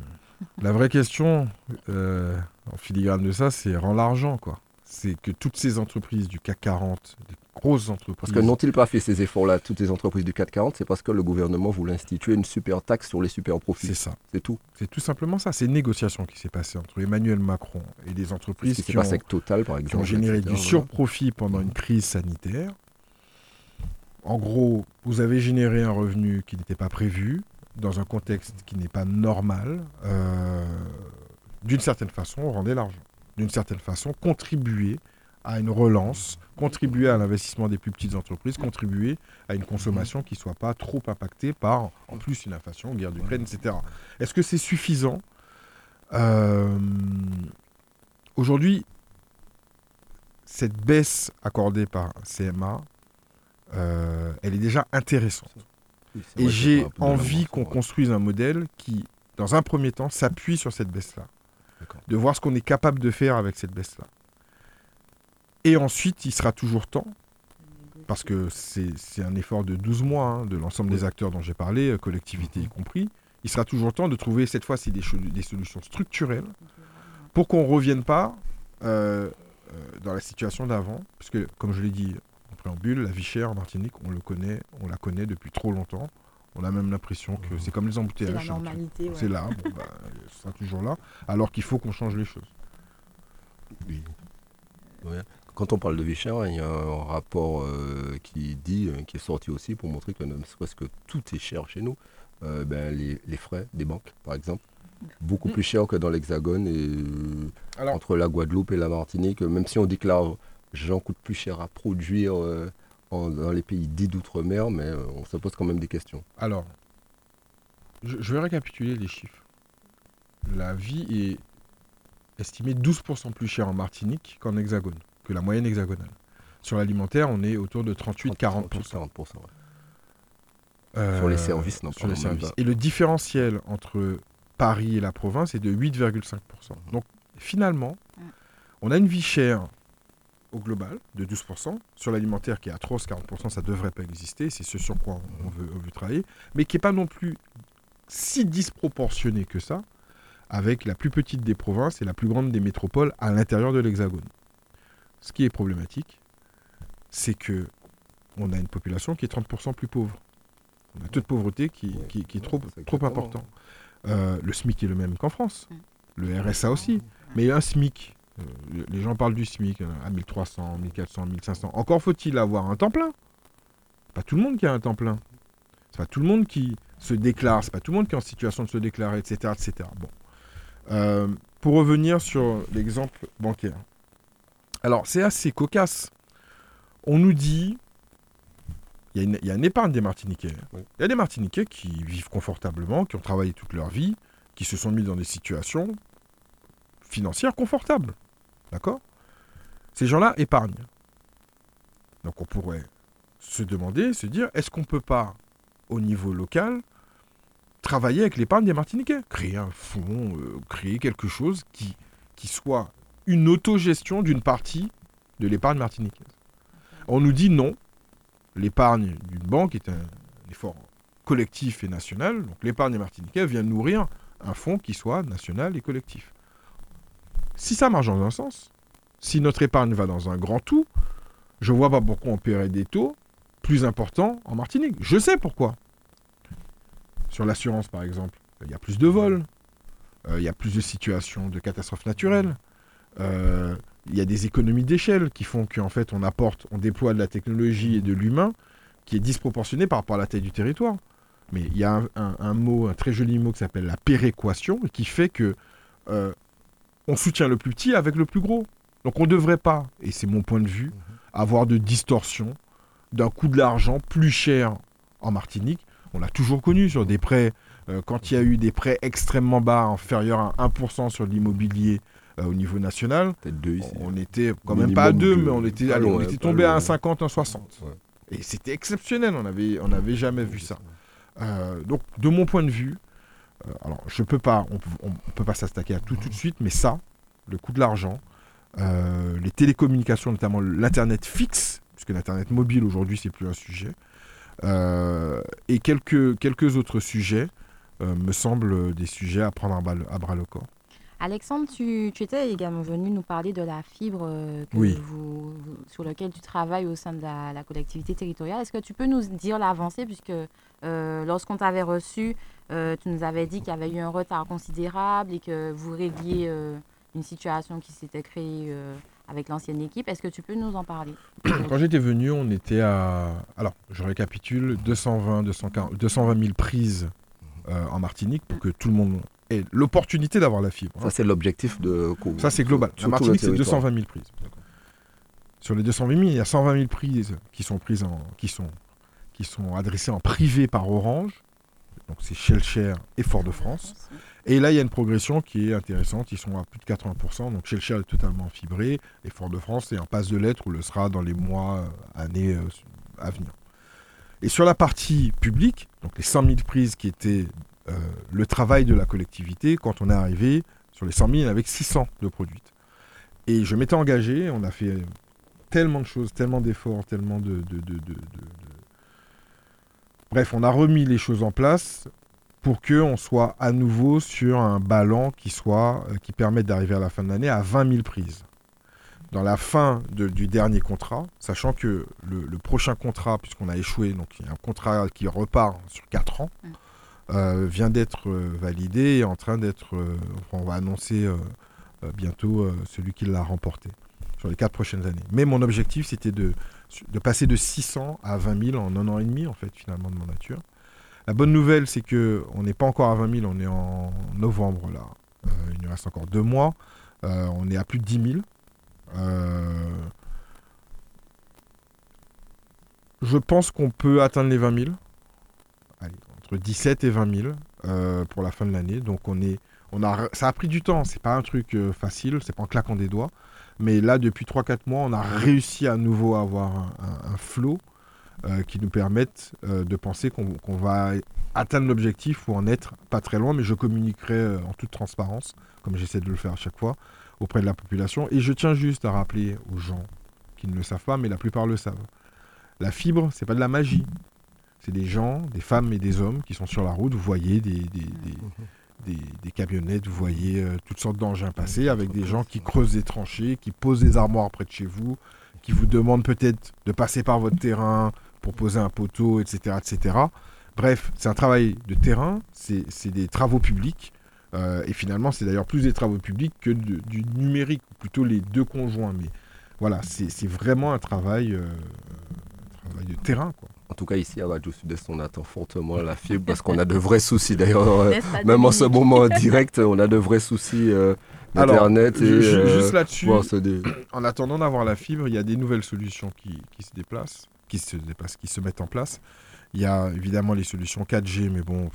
La vraie question, euh, en filigrane de ça, c'est rend l'argent, quoi. C'est que toutes ces entreprises du CAC 40, des grosses entreprises. Parce que n'ont-ils pas fait ces efforts-là, toutes les entreprises du 440 C'est parce que le gouvernement voulait instituer une super taxe sur les super profits. C'est ça. C'est tout. C'est tout simplement ça. C'est une négociation qui s'est passée entre Emmanuel Macron et des entreprises qui ont, passé avec Total, par qui exemple. ont généré etc., du voilà. surprofit pendant une crise sanitaire. En gros, vous avez généré un revenu qui n'était pas prévu, dans un contexte qui n'est pas normal. euh, D'une certaine façon, rendez l'argent. D'une certaine façon, contribuer à une relance, contribuer à l'investissement des plus petites entreprises, contribuer à une consommation qui ne soit pas trop impactée par, en plus, une inflation, guerre d'Ukraine, etc. Est-ce que c'est suffisant? Euh, Aujourd'hui, cette baisse accordée par CMA, euh, elle est déjà intéressante. Et j'ai envie qu'on construise un modèle qui, dans un premier temps, s'appuie sur cette baisse-là. De voir ce qu'on est capable de faire avec cette baisse-là. Et ensuite, il sera toujours temps, parce que c'est un effort de 12 mois hein, de l'ensemble des acteurs dont j'ai parlé, euh, collectivités y compris, il sera toujours temps de trouver cette fois-ci des, des, solutions structurelles pour qu'on ne revienne pas euh, euh, dans la situation d'avant, puisque comme je l'ai dit en préambule, la vie chère en Martinique, on le connaît, on la connaît depuis trop longtemps. On a même l'impression que c'est comme les embouteillages. C'est la normalité. C'est là, bon, bah, sera toujours là, alors qu'il faut qu'on change les choses. Oui. Quand on parle de vie chère, il y a un rapport euh, qui dit, euh, qui est sorti aussi pour montrer que que tout est cher chez nous. Euh, ben, les, frais des banques, par exemple, beaucoup mm. plus cher que dans l'Hexagone et entre la Guadeloupe et la Martinique. Même si on dit que l'argent coûte plus cher à produire dans les pays dits d'outre-mer, mais on se pose quand même des questions. Alors, je, je vais récapituler les chiffres. La vie est estimée 12% plus chère en Martinique qu'en Hexagone que la moyenne hexagonale. Sur l'alimentaire, on est autour de 38-40%. Euh, sur les services, non Sur les services. Et le différentiel entre Paris et la province est de 8,5%. Donc finalement, on a une vie chère au global de 12%. Sur l'alimentaire qui est atroce, 40%, ça ne devrait pas exister. C'est ce sur quoi on veut, on veut travailler. Mais qui n'est pas non plus si disproportionné que ça avec la plus petite des provinces et la plus grande des métropoles à l'intérieur de l'Hexagone. Ce qui est problématique, c'est que on a une population qui est 30% plus pauvre. On a un taux de pauvreté qui, est trop, trop important. Euh, le SMIC est le même qu'en France. Le RSA aussi. Mais un SMIC, les gens parlent du SMIC euh, à 1300, 1400, 1500. Encore faut-il avoir un temps plein. Pas tout le monde qui a un temps plein. C'est pas tout le monde qui se déclare. C'est pas tout le monde qui est en situation de se déclarer, etc. etc. Bon. pour revenir sur l'exemple bancaire. Alors, c'est assez cocasse. On nous dit. Il y, a une épargne des Martiniquais. Il y a des Martiniquais qui vivent confortablement, qui ont travaillé toute leur vie, qui se sont mis dans des situations financières confortables. D'accord? Ces gens-là épargnent. Donc on pourrait se demander, se dire, est-ce qu'on ne peut pas, au niveau local, travailler avec l'épargne des Martiniquais? Créer un fonds, euh, créer quelque chose qui, qui soit une autogestion d'une partie de l'épargne martiniquaise. On nous dit non. L'épargne d'une banque est un, effort collectif et national. Donc l'épargne martiniquaise vient nourrir un fonds qui soit national et collectif. Si ça marche dans un sens, si notre épargne va dans un grand tout, je ne vois pas pourquoi on paierait des taux plus importants en Martinique. Je sais pourquoi. Sur l'assurance, par exemple, il y a plus de vols, euh, il y a plus de situations de catastrophes naturelles. Euh, il y a des économies d'échelle qui font qu'en fait on apporte, on déploie de la technologie et de l'humain qui est disproportionné par rapport à la taille du territoire. Mais il y a un, mot, un très joli mot qui s'appelle la péréquation, qui fait que euh, on soutient le plus petit avec le plus gros. Donc on ne devrait pas, et c'est mon point de vue, mhm. avoir de distorsion d'un coût de l'argent plus cher en Martinique. On l'a toujours connu sur des prêts, euh, quand il y a eu des prêts extrêmement bas, inférieurs à 1% sur l'immobilier euh, au niveau national. On était quand même pas à 2, mais on était, on était tombé à un 50, un 60. Et c'était exceptionnel, on n'avait on avait jamais vu ça. Euh, donc, de mon point de vue, alors je peux pas, on, ne peut pas s'attaquer à tout tout de suite, mais ça, le coût de l'argent, les télécommunications, notamment l'internet fixe, puisque l'internet mobile aujourd'hui c'est plus un sujet, et quelques, quelques autres sujets me semblent des sujets à prendre à bras le corps. Alexandre, tu, étais également venu nous parler de la fibre euh, sur laquelle tu travailles au sein de la, collectivité territoriale. Est-ce que tu peux nous dire l'avancée, puisque euh, lorsqu'on t'avait reçu, euh, tu nous avais dit qu'il y avait eu un retard considérable et que vous régliez une situation qui s'était créée avec l'ancienne équipe. Est-ce que tu peux nous en parler? Quand j'étais venu, on était à... Alors, je récapitule, 220, 240, 220 000 prises en Martinique pour que tout le monde l'opportunité d'avoir la fibre. Ça, c'est l'objectif de. Ça, c'est global. La Martinique, c'est 220 000 prises. Sur les 220 000, il y a 120 000 prises qui sont prises en, qui sont, qui sont adressées en privé par Orange. Donc c'est Shellshare et Fort-de-France. Et là, il y a une progression qui est intéressante. Ils sont à plus de 80%. Donc Shellshare est totalement fibré. Et Fort-de-France est en passe de lettres ou le sera dans les mois, euh, années euh, à venir. Et sur la partie publique, donc les 100 000 prises qui étaient euh, le travail de la collectivité quand on est arrivé sur les 100 000 avec 600 de produites. Et je m'étais engagé, on a fait tellement de choses, tellement d'efforts, tellement de, Bref, on a remis les choses en place pour qu'on soit à nouveau sur un ballon qui, soit, euh, qui permette d'arriver à la fin de l'année à 20 000 prises. Dans la fin du dernier contrat, sachant que le, prochain contrat, puisqu'on a échoué, donc il y a un contrat qui repart sur 4 ans, euh, vient d'être euh, validé et en train d'être. on va annoncer bientôt celui qui l'a remporté sur les 4 prochaines années. Mais mon objectif, c'était de, de passer de 600 à 20 000 en un an et demi, en fait, finalement, de mon nature. La bonne nouvelle, c'est que on n'est pas encore à 20 000, on est en novembre là. Euh, il nous reste encore deux mois. Euh, on est à plus de 10 000. Euh, je pense qu'on peut atteindre les 20 000. Allez, entre 17 et 20 000 pour la fin de l'année. Donc on est, on a, ça a pris du temps. C'est pas un truc facile. C'est pas en claquant des doigts. Mais là, depuis 3-4 mois, on a réussi à nouveau à avoir un, flot euh, qui nous permettent euh, de penser qu'on va atteindre l'objectif ou en être pas très loin, mais je communiquerai euh, en toute transparence, comme j'essaie de le faire à chaque fois, auprès de la population. Et je tiens juste à rappeler aux gens qui ne le savent pas, mais la plupart le savent. La fibre, c'est pas de la magie. C'est des gens, des femmes et des hommes qui sont sur la route. Vous voyez des, des, camionnettes, vous voyez toutes sortes d'engins passer avec des gens qui creusent des tranchées, qui posent des armoires près de chez vous, qui vous demandent peut-être de passer par votre terrain pour poser un poteau, etc. etc. Bref, c'est un travail de terrain, c'est des travaux publics. Euh, et finalement, c'est d'ailleurs plus des travaux publics que du numérique, plutôt les deux conjoints. Mais voilà, c'est vraiment un travail, euh, travail de terrain. Quoi. En tout cas, ici à Radio Sud-Est, on attend fortement la fibre parce qu'on a de vrais soucis. D'ailleurs, euh, même en ce moment direct, on a de vrais soucis d'Internet. juste là-dessus, en attendant d'avoir la fibre, il y a des nouvelles solutions qui, qui se déplacent qui se, qui se mettent en place. Il y a évidemment les solutions 4G, mais bon,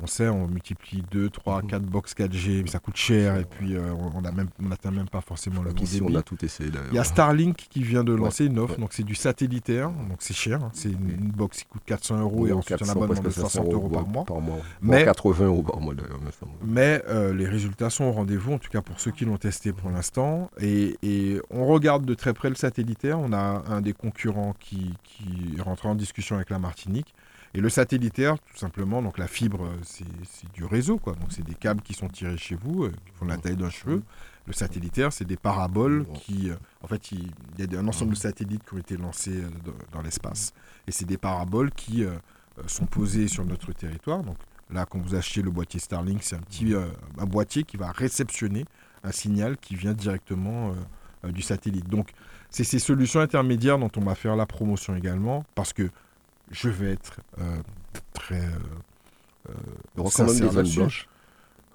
on sait, on multiplie 2, 3, 4 box 4G, mais ça coûte cher et puis euh, on n'atteint même pas forcément le bon débit. on a tout essayé Il y a Starlink qui vient de lancer une offre, donc c'est du satellitaire, donc c'est cher, hein. c'est une, box qui coûte 400 euros et ensuite un abonnement de 60 euros, par mois. Par mois. Mais, 80 euros par mois d'ailleurs. Mais euh, les résultats sont au rendez-vous, en tout cas pour ceux qui l'ont testé pour l'instant. Et, et, on regarde de très près le satellitaire. On a un des concurrents qui, qui rentre en discussion avec la Martinique. Et le satellitaire, tout simplement, donc la fibre, euh, c'est du réseau, quoi. Donc c'est des câbles qui sont tirés chez vous, euh, qui font la taille d'un cheveu. Le satellitaire, c'est des paraboles qui, euh, en fait, il, y a un ensemble de satellites qui ont été lancés dans, l'espace. Et c'est des paraboles qui sont posées sur notre territoire. Donc là, quand vous achetez le boîtier Starlink, c'est un petit un boîtier qui va réceptionner un signal qui vient directement du satellite. Donc c'est ces solutions intermédiaires dont on va faire la promotion également, parce que je vais être euh, très. Euh, euh, il y aura quand même des zones blanches.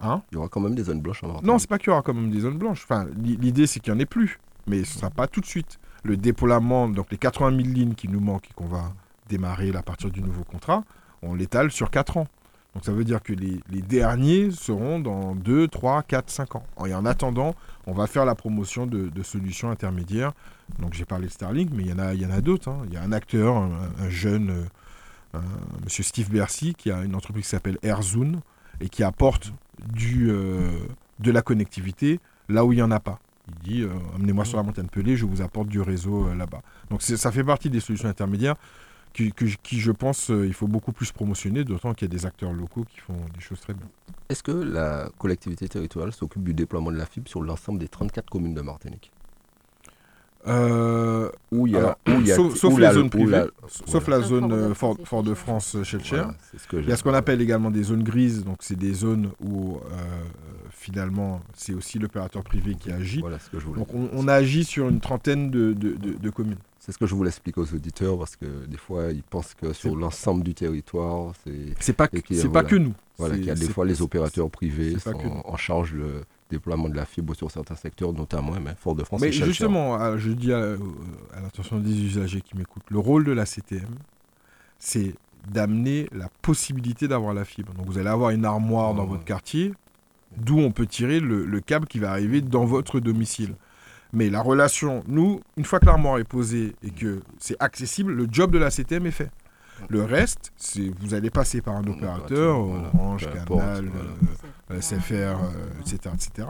Hein il y aura quand même des zones blanches en Non, c'est pas qu'il y aura quand même des zones blanches. Enfin, l'idée, c'est qu'il n'y en ait plus. Mais ce ne sera pas tout de suite. Le déploiement, donc les 80 000 lignes qui nous manquent et qu'on va démarrer à partir du nouveau contrat, on l'étale sur 4 ans. Donc ça veut dire que les, derniers seront dans 2, 3, 4, 5 ans. Et en attendant, on va faire la promotion de, solutions intermédiaires. Donc j'ai parlé de Starlink, mais il y en a, il y en a d'autres. Hein. Il y a un acteur, un, jeune, euh, monsieur Steve Bercy, qui a une entreprise qui s'appelle AirZoom et qui apporte du, euh, de la connectivité là où il n'y en a pas. Il dit, euh, amenez-moi sur la montagne Pelée, je vous apporte du réseau là-bas. Donc ça fait partie des solutions intermédiaires qui, je pense, il faut beaucoup plus promotionner, d'autant qu'il y a des acteurs locaux qui font des choses très bien. Est-ce que la collectivité territoriale s'occupe du déploiement de la fibre sur l'ensemble des 34 communes de Martinique? Euh, où il y a, sauf, la, zone privée, sauf la zone Fort-de-France chez le Cher. il y a ce qu'on appelle également des zones grises, donc c'est des zones où euh, finalement c'est aussi l'opérateur privé qui agit. Voilà ce que je voulais. Donc on, on, agit sur une trentaine de, de, de communes. C'est ce que je voulais expliquer aux auditeurs parce que des fois ils pensent que sur l'ensemble du territoire, c'est. C'est pas, c'est pas que nous. Voilà, qu'il y a des fois les opérateurs privés sont en charge le déploiement de la fibre sur certains secteurs, notamment même Fort-de-France. Mais justement, euh, je dis à, à l'attention des usagers qui m'écoutent, le rôle de la CTM, c'est d'amener la possibilité d'avoir la fibre. Donc vous allez avoir une armoire dans votre quartier, d'où on peut tirer le, câble qui va arriver dans votre domicile. Mais la relation, nous, une fois que l'armoire est posée et que c'est accessible, le job de la CTM est fait. Le reste, c'est vous allez passer par un opérateur, Orange, Canal, euh, SFR, etc., etc.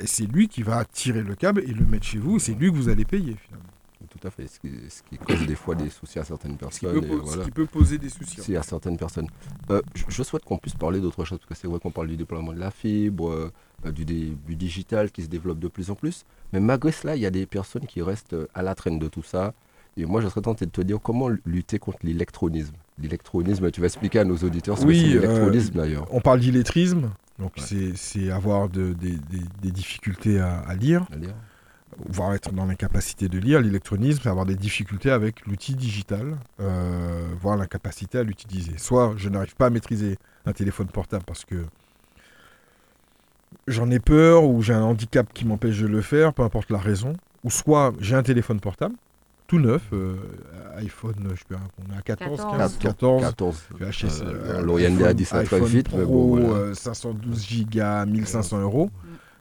Et c'est lui qui va tirer le câble et le mettre chez vous. C'est lui que vous allez payer finalement. Tout à fait. Ce qui, ce qui cause des fois des soucis à certaines Ce qui personnes. peut, et po- ce qui peut poser des soucis. Si, à certaines personnes. Euh, je, je souhaite qu'on puisse parler d'autre chose, parce que c'est vrai qu'on parle du déploiement de la fibre, euh, euh, du, du digital qui se développe de plus en plus. Mais malgré cela, il y a des personnes qui restent à la traîne de tout ça. Et moi, je serais tenté de te dire comment lutter contre l'électronisme. L'électronisme, tu vas expliquer à nos auditeurs ce Oui, que c'est euh, l'électronisme d'ailleurs. On parle d'illettrisme. Donc Ouais. c'est- avoir de- des, difficultés à, à lire, voire être dans l'incapacité de lire. L'électronisme, c'est avoir des difficultés avec l'outil digital, euh, voire l'incapacité à l'utiliser. Soit je n'arrive pas à maîtriser un téléphone portable parce que j'en ai peur ou j'ai un handicap qui m'empêche de le faire, peu importe la raison. Ou soit j'ai un téléphone portable, tout neuf, euh, iPhone, je sais pas, on est à 14, 15, 14, 14. VHS, Euh, euh, L'Oriente a iPhone- dit ça très iPhone vite, mais bon, voilà. euh, 512 gigas, 1500 euros.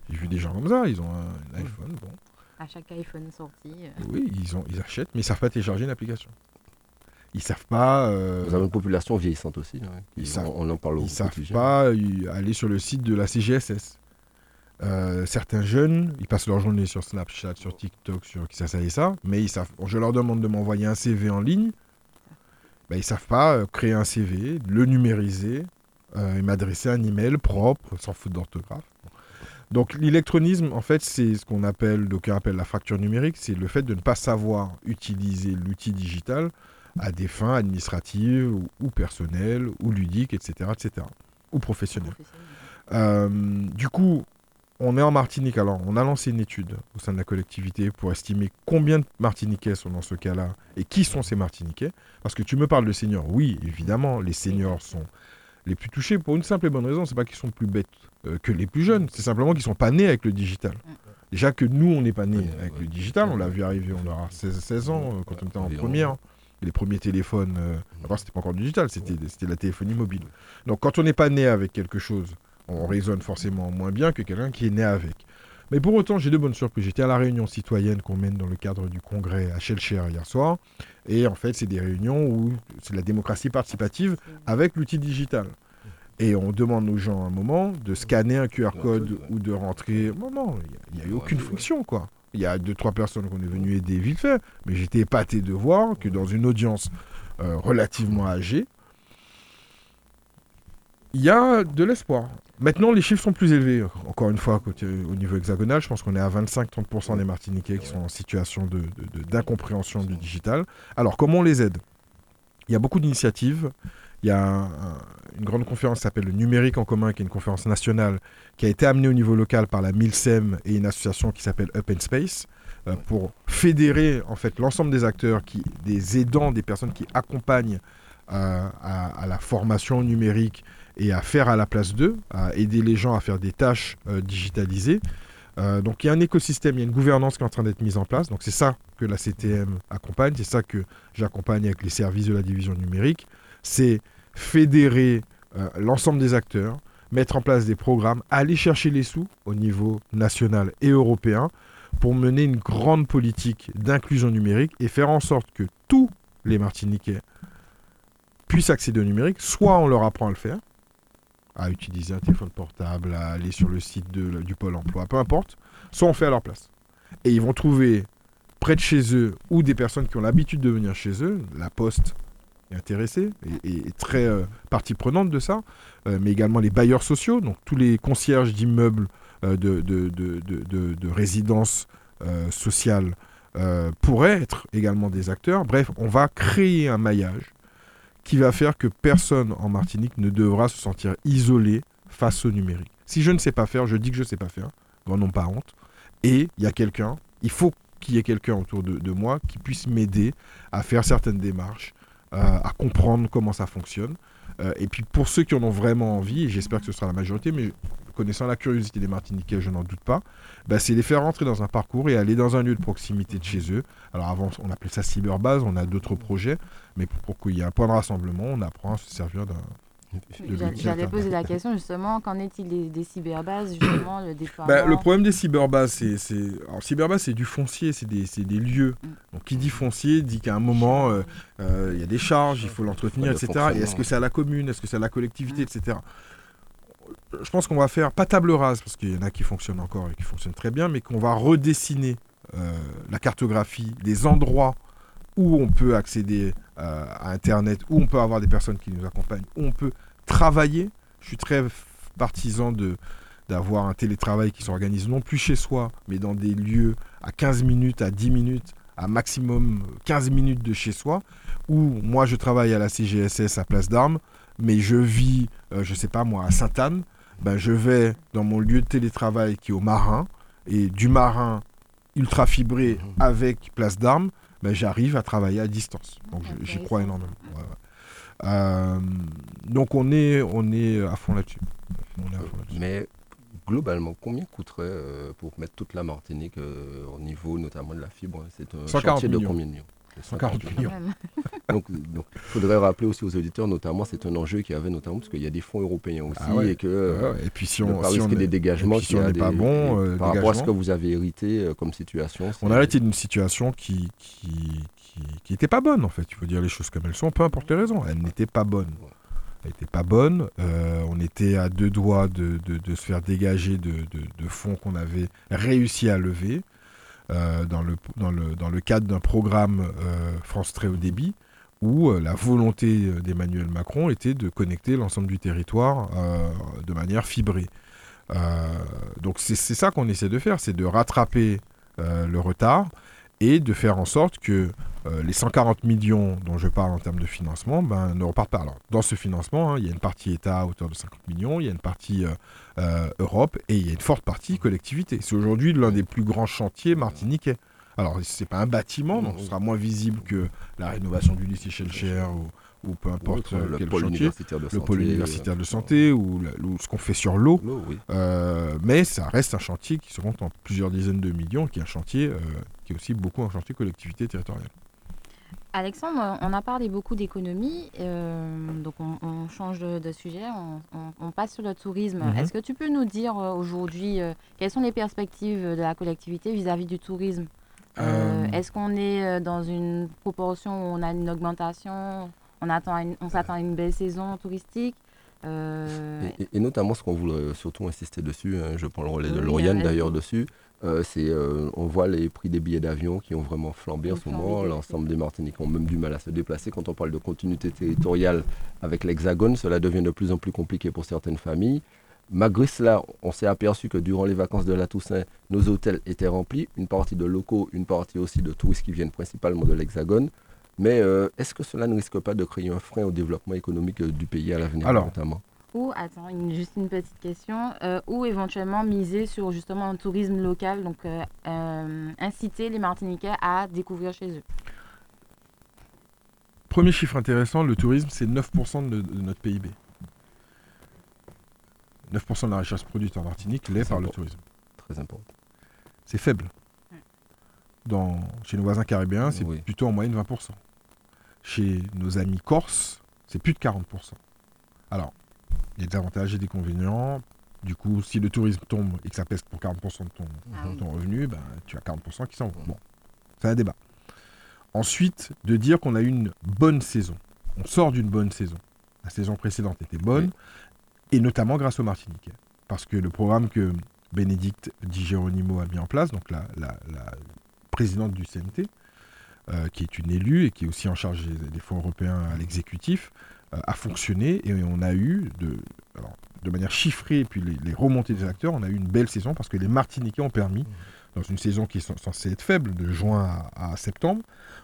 J'ai vu des gens comme ça, ils ont un iPhone, bon. À chaque iPhone sorti. euh, Oui, ils, ont, ils achètent, mais ils savent pas télécharger une application. Ils savent pas, euh, Nous avons une population vieillissante aussi. hein, qui- Ils savent- on, en parle au ils savent pas euh, aller sur le site de la CGSS. Euh, certains jeunes, ils passent leur journée sur Snapchat, sur TikTok, sur qui ça, ça et ça, mais ils savent. Je leur demande de m'envoyer un CV en ligne, ben, ils savent pas euh, créer un CV, le numériser euh, et m'adresser un email propre, sans faute d'orthographe. Donc l'électronisme, en fait, c'est ce qu'on appelle, d'aucuns appellent la fracture numérique, c'est le fait de ne pas savoir utiliser l'outil digital à des fins administratives ou, ou personnelles ou ludiques, etc., etc., ou professionnelles. professionnel. Euh, du coup, on est en Martinique. Alors, on a lancé une étude au sein de la collectivité pour estimer combien de Martiniquais sont dans ce cas-là et qui sont ces Martiniquais. Parce que tu me parles de seniors. Oui, évidemment, les seniors sont les plus touchés pour une simple et bonne raison. C'est pas qu'ils sont plus bêtes euh, que les plus jeunes. C'est simplement qu'ils sont pas nés avec le digital. Déjà que nous, on n'est pas nés avec le digital. On l'a vu arriver, on aura 16, 16 ans euh, quand on était en première. Et les premiers téléphones, euh, d'abord, c'était pas encore le digital, c'était c'était la téléphonie mobile. Donc, quand on n'est pas né avec quelque chose, on raisonne forcément moins bien que quelqu'un qui est né avec. Mais pour autant, j'ai de bonnes surprises. J'étais à la réunion citoyenne qu'on mène dans le cadre du congrès à Shellshare hier soir. Et en fait, c'est des réunions où c'est la démocratie participative avec l'outil digital. Et on demande aux gens à un moment de scanner un QR code ou de rentrer. Non, non, il n'y a, eu aucune fonction, quoi. Il y a deux, trois personnes qu'on est venu aider vite fait, mais j'étais épaté de voir que dans une audience euh, relativement âgée, il y a de l'espoir. Maintenant, les chiffres sont plus élevés. Encore une fois, au niveau hexagonal, je pense qu'on est à 25-30% des Martiniquais qui sont en situation d'incompréhension du digital. Alors, comment on les aide? Il y a beaucoup d'initiatives. Il y a un- un- une grande conférence qui s'appelle le Numérique en commun, qui est une conférence nationale, qui a été amenée au niveau local par la MILSEM et une association qui s'appelle Up and Space, euh, pour fédérer en fait l'ensemble des acteurs, des aidants, des personnes qui accompagnent euh, à la formation numérique et à faire à la place d'eux, à aider les gens à faire des tâches euh, digitalisées. Euh, donc il y a un écosystème, il y a une gouvernance qui est en train d'être mise en place. Donc c'est ça que la CTM accompagne, c'est ça que j'accompagne avec les services de la division numérique. C'est fédérer euh, l'ensemble des acteurs, mettre en place des programmes, aller chercher les sous au niveau national et européen pour mener une grande politique d'inclusion numérique et faire en sorte que tous les Martiniquais puissent accéder au numérique, soit on leur apprend à le faire, à utiliser un téléphone portable, à aller sur le site de- du Pôle emploi, peu importe, soit on fait à leur place. Et ils vont trouver près de chez eux ou des personnes qui ont l'habitude de venir chez eux, la poste est intéressée et, très euh, partie prenante de ça, euh, mais également les bailleurs sociaux, donc tous les concierges d'immeubles euh, de, de, de, de- de- de résidences sociales pourraient être également des acteurs. Bref, on va créer un maillage qui va faire que personne en Martinique ne devra se sentir isolé face au numérique. Si je ne sais pas faire, je dis que je ne sais pas faire, n'en ont pas honte. Et il y a quelqu'un, il faut qu'il y ait quelqu'un autour de, de moi qui puisse m'aider à faire certaines démarches, euh, à comprendre comment ça fonctionne. Euh, et puis pour ceux qui en ont vraiment envie, et j'espère que ce sera la majorité, mais connaissant la curiosité des Martiniquais, je n'en doute pas, bah, c'est les faire rentrer dans un parcours et aller dans un lieu de proximité de chez eux. Alors avant, on appelait ça cyberbase, on a d'autres projets, mais pour, pour qu'il y ait un point de rassemblement, on apprend à se servir d'un... de J'a- l'outil J'allais Internet. poser la question justement, qu'en est-il des, des cyberbases, justement, le déploiement Bah, le problème des cyberbases, c'est, c'est... Alors, cyberbase, c'est du foncier, c'est des, c'est des lieux. Mm. Donc, qui dit foncier dit qu'à un moment, euh, euh, il y a des charges, il faut l'entretenir, etc. Et est-ce que c'est à la commune, est-ce que c'est à la collectivité, etc. je pense qu'on va faire, pas table rase, parce qu'il y en a qui fonctionnent encore et qui fonctionnent très bien, mais qu'on va redessiner euh, la cartographie des endroits où on peut accéder euh, à Internet, où on peut avoir des personnes qui nous accompagnent, où on peut travailler. Je suis très partisan de d'avoir un télétravail qui s'organise non plus chez soi, mais dans des lieux à 15 minutes, à 10 minutes, à maximum 15 minutes de chez soi, où moi je travaille à la CGSS à Place d'Armes, mais je vis, je euh, je sais pas moi, à Sainte-Anne, ben, je vais dans mon lieu de télétravail qui est au Marin, et du Marin ultra fibré mhm. avec Place d'Armes, ben, j'arrive à travailler à distance. Donc j'y crois énormément. Euh, donc on est, on est à fond là-dessus. Mais globalement, combien coûterait euh, pour mettre toute la Martinique euh, au niveau notamment de la fibre C'est un chantier de combien de millions? 140 millions. donc, il faudrait rappeler aussi aux auditeurs, notamment, c'est un enjeu qu'il y avait notamment parce qu'il y a des fonds européens aussi ah et que et puis si on, si on des dégagements, si on n'est pas bon, euh, par rapport à ce que vous avez hérité euh, comme situation. On a hérité d'une situation qui qui, qui, était pas bonne en fait. Il faut dire les choses comme elles sont, peu importe les raisons. Elle n'était pas bonne. Elle n'était pas bonne. Euh, on était à deux doigts de, de, de se faire dégager de, de fonds qu'on avait réussi à lever. Euh, dans, le, cadre d'un programme euh, France Très Haut Débit où euh, la volonté d'Emmanuel Macron était de connecter l'ensemble du territoire de manière fibrée. donc c'est ça qu'on essaie de faire, c'est de rattraper le retard et de faire en sorte que euh, les 140 millions dont je parle en termes de financement ben, ne repartent pas. Alors, dans ce financement, hein, il y a une partie État à hauteur de 50 millions, il y a une partie euh, euh, Europe et il y a une forte partie collectivité. C'est aujourd'hui l'un des plus grands chantiers martiniquais. Alors, ce n'est pas un bâtiment, donc ce sera moins visible que la rénovation du lycée Shelcher ou, ou peu importe le quel pôle chantier, le pôle universitaire de santé ou, ce qu'on fait sur l'eau. mais ça reste un chantier qui se compte en plusieurs dizaines de millions, qui est un chantier qui est aussi beaucoup un chantier collectivité territoriale. Alexandre, on a parlé beaucoup d'économie, euh, donc on, change de, sujet, on, passe sur le tourisme. Mhm. Est-ce que tu peux nous dire euh, aujourd'hui euh, quelles sont les perspectives de la collectivité vis-à-vis du tourisme? Est-ce qu'on est dans une proportion où on a une augmentation On, attend on s'attend à une belle saison touristique et, notamment ce qu'on voulait surtout insister dessus, hein, je prends le relais de Lauriane d'ailleurs dessus, euh, c'est, euh, on voit les prix des billets d'avion qui ont vraiment flambé en ce moment. L'ensemble des Martiniquais ont même du mal à se déplacer. Quand on parle de continuité territoriale avec l'Hexagone, cela devient de plus en plus compliqué pour certaines familles. Malgré cela, on s'est aperçu que durant les vacances de la Toussaint, nos hôtels étaient remplis, une partie de locaux, une partie aussi de touristes qui viennent principalement de l'Hexagone. Mais euh, est-ce que cela ne risque pas de créer un frein au développement économique du pays à l'avenir notamment? Ou, attends, juste une petite question, euh, ou éventuellement miser sur justement un tourisme local, donc euh, euh, inciter les Martiniquais à découvrir chez eux Premier chiffre intéressant, le tourisme, c'est 9% de, notre PIB. 9% de la richesse produite en Martinique l'est par le tourisme. Très important. C'est faible. Dans, chez nos voisins caribéens, c'est plutôt en moyenne 20%. Chez nos amis corses, c'est plus de 40%. Alors, des avantages et des inconvénients. Du coup, si le tourisme tombe et que ça pèse pour 40% de ton, ah ton revenu, ben, tu as 40% qui s'en vont. Bon, c'est un débat. Ensuite, de dire qu'on a eu une bonne saison. On sort d'une bonne saison. La saison précédente était bonne, et notamment grâce au Martiniquais. Parce que le programme que Bénédicte Di Geronimo a mis en place, donc la, présidente du CNT, euh, qui est une élue et qui est aussi en charge des fonds européens à l'exécutif, euh, a fonctionné et on a eu, de, de manière chiffrée, et puis les, remontées des acteurs, on a eu une belle saison parce que les Martiniquais ont permis, dans une saison qui est censée être faible, de juin à, septembre,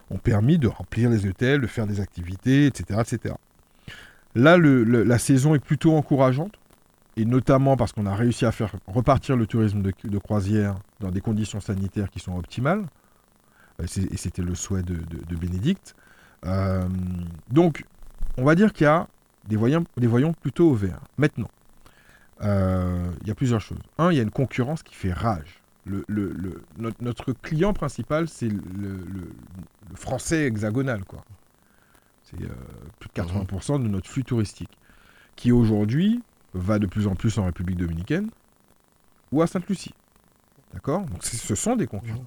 ont permis de remplir les hôtels, de faire des activités, etc. etc. Là, le, la saison est plutôt encourageante, et notamment parce qu'on a réussi à faire repartir le tourisme de, croisière dans des conditions sanitaires qui sont optimales, euh, et c'était le souhait de, de, Bénédicte. Euh, donc, on va dire qu'il y a des voyants, des voyants plutôt au vert. Maintenant, euh, il y a plusieurs choses. Un, il y a une concurrence qui fait rage. Le, notre, client principal, c'est le, français hexagonal. quoi. C'est euh, plus de 80% de notre flux touristique, qui aujourd'hui va de plus en plus en République dominicaine ou à Sainte-Lucie. D'accord? Donc ce sont des concurrents.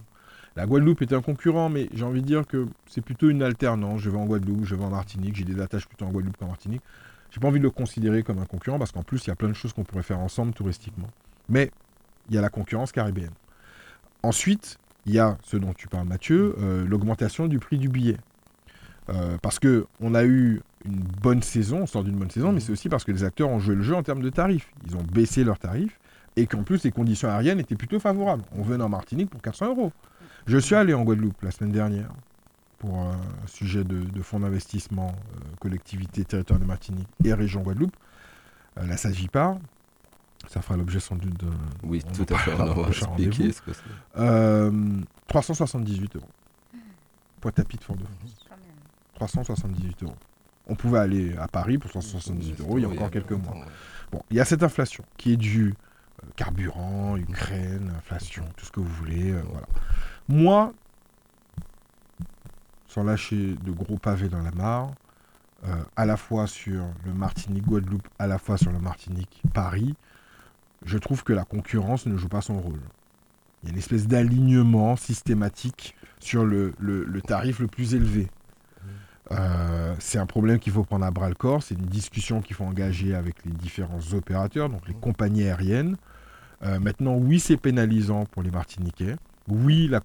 La Guadeloupe était un concurrent, mais j'ai envie de dire que c'est plutôt une alternance. Je vais en Guadeloupe, je vais en Martinique, j'ai des attaches plutôt en Guadeloupe qu'en Martinique. j'ai pas envie de le considérer comme un concurrent parce qu'en plus, il y a plein de choses qu'on pourrait faire ensemble touristiquement. Mais il y a la concurrence caribéenne. Ensuite, il y a ce dont tu parles, Mathieu, euh, l'augmentation du prix du billet. Euh, parce que on a eu une bonne saison, on sort d'une bonne saison, mais c'est aussi parce que les acteurs ont joué le jeu en termes de tarifs. Ils ont baissé leurs tarifs et qu'en plus les conditions aériennes étaient plutôt favorables. On venait en Martinique pour 400 euros. Je suis allé en Guadeloupe la semaine dernière pour un sujet de, fonds d'investissement, euh, collectivité territoriale de Martinique et région Guadeloupe. Euh, là, ça pas. Ça fera l'objet sans doute de. Oui, tout à fait. On va expliquer ce que c'est. 378 euros. Pointe-à-Pitre, Fort-de-France. 378 euros. On pouvait aller à Paris pour 178 euros il y a encore quelques mois. Bon, il y a cette inflation qui est due euh, carburant, Ukraine, inflation, tout ce que vous voulez. Euh, voilà. Moi, sans lâcher de gros pavés dans la mare, euh, à la fois sur le Martinique-Guadeloupe, à la fois sur le Martinique-Paris, je trouve que la concurrence ne joue pas son rôle. Il y a une espèce d'alignement systématique sur le, tarif le plus élevé. Euh, c'est un problème qu'il faut prendre à bras le corps. C'est une discussion qu'il faut engager avec les différents opérateurs, donc les compagnies aériennes. Euh, maintenant, oui, c'est pénalisant pour les Martiniquais. Oui, la,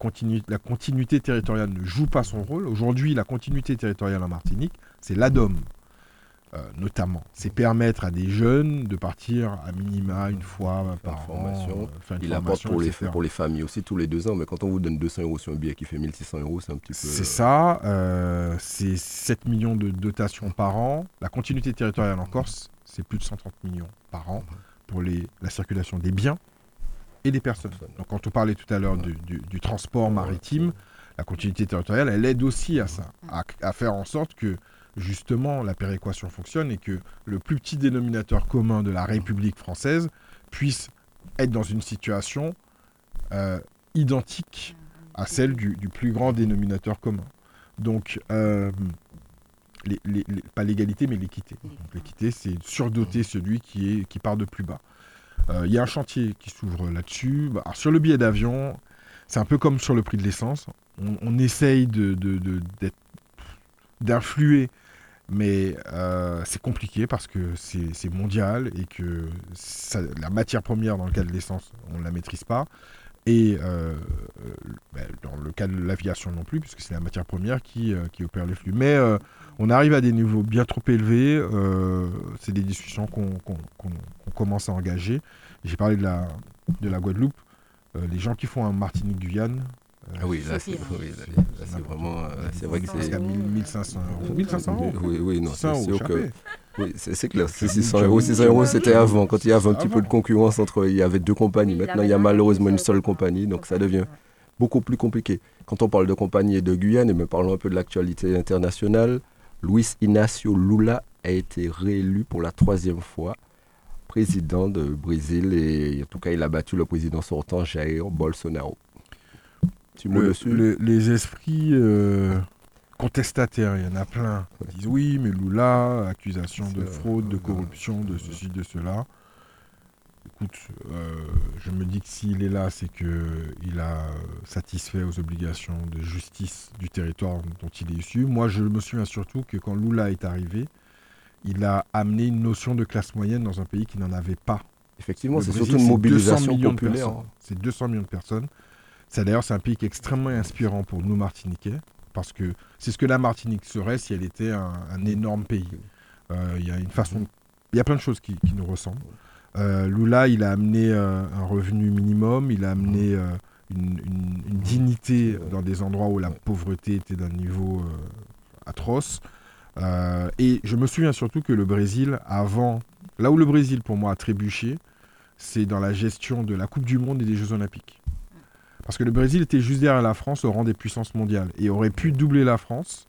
la, continuité territoriale ne joue pas son rôle. Aujourd'hui, la continuité territoriale en Martinique, c'est l'ADOM. Euh, notamment. C'est permettre à des jeunes de partir à minima une fois par formation. an. Il apporte pour les, pour les familles aussi tous les deux ans, mais quand on vous donne 200 euros sur un billet qui fait 1600 euros, c'est un petit peu... C'est ça, euh, c'est 7 millions de dotations par an. La continuité territoriale en Corse, c'est plus de 130 millions par an pour les, la circulation des biens et des personnes. Donc quand on parlait tout à l'heure du, transport maritime, la continuité territoriale, elle aide aussi à ça, à, faire en sorte que justement la péréquation fonctionne et que le plus petit dénominateur commun de la République française puisse être dans une situation euh, identique à celle du, plus grand dénominateur commun. Donc, euh, pas l'égalité, mais l'équité. L'équité, c'est surdoter celui qui part de plus bas. Euh, il y a un chantier qui s'ouvre là-dessus. Bah, sur le billet d'avion, c'est un peu comme sur le prix de l'essence. On, essaye d'influer mais euh, c'est compliqué parce que c'est mondial et que la matière première dans le cas de l'essence, on ne la maîtrise pas. Et euh, euh, ben, dans le cas de l'aviation non plus, puisque c'est la matière première qui, qui, opère les flux. Mais on arrive à des niveaux bien trop élevés. c'est des discussions qu'on commence à engager. J'ai parlé de la, de la Guadeloupe. les gens qui font un Martinique-Guyane, ah oui, là c'est vraiment. c'est vrai que c'est. 1500 euros. 1500 euros Oui, oui, non, c'est sûr que. Oui, c'est clair. 600 euros, 600 euros, c'était avant, quand il y avait un petit peu de concurrence entre. Il y avait deux compagnies. Maintenant, il y a malheureusement une seule compagnie, donc ça devient beaucoup plus compliqué. Quand on parle de compagnie et de Guyane, et me parlons un peu de l'actualité internationale, Luis Inácio Lula a été réélu pour la troisième fois président de Brésil et en tout cas il a battu le président sortant Jair Bolsonaro les esprits euh, contestataires, il y en a plein. Ils disent oui, mais Lula, accusation de fraude, de corruption, de ceci, de cela. Écoute, euh, je me dis que s'il est là, c'est qu'il a satisfait aux obligations de justice du territoire dont il est issu. Moi, je me souviens surtout que quand Lula est arrivé, il a amené une notion de classe moyenne dans un pays qui n'en avait pas. Effectivement, c'est surtout une mobilisation populaire. C'est 200 millions de personnes. C'est d'ailleurs c'est un pays qui est extrêmement inspirant pour nous Martiniquais, parce que c'est ce que la Martinique serait si elle était un, énorme pays. Euh, il y a une façon, il y a plein de choses qui, nous ressemblent. Euh, Lula, il a amené euh, un revenu minimum, il a amené une, dignité dans des endroits où la pauvreté était d'un niveau atroce. et je me souviens surtout que le Brésil, avant, là où le Brésil pour moi a trébuché, c'est dans la gestion de la Coupe du Monde et des Jeux Olympiques. Parce que le Brésil était juste derrière la France au rang des puissances mondiales et aurait pu doubler la France,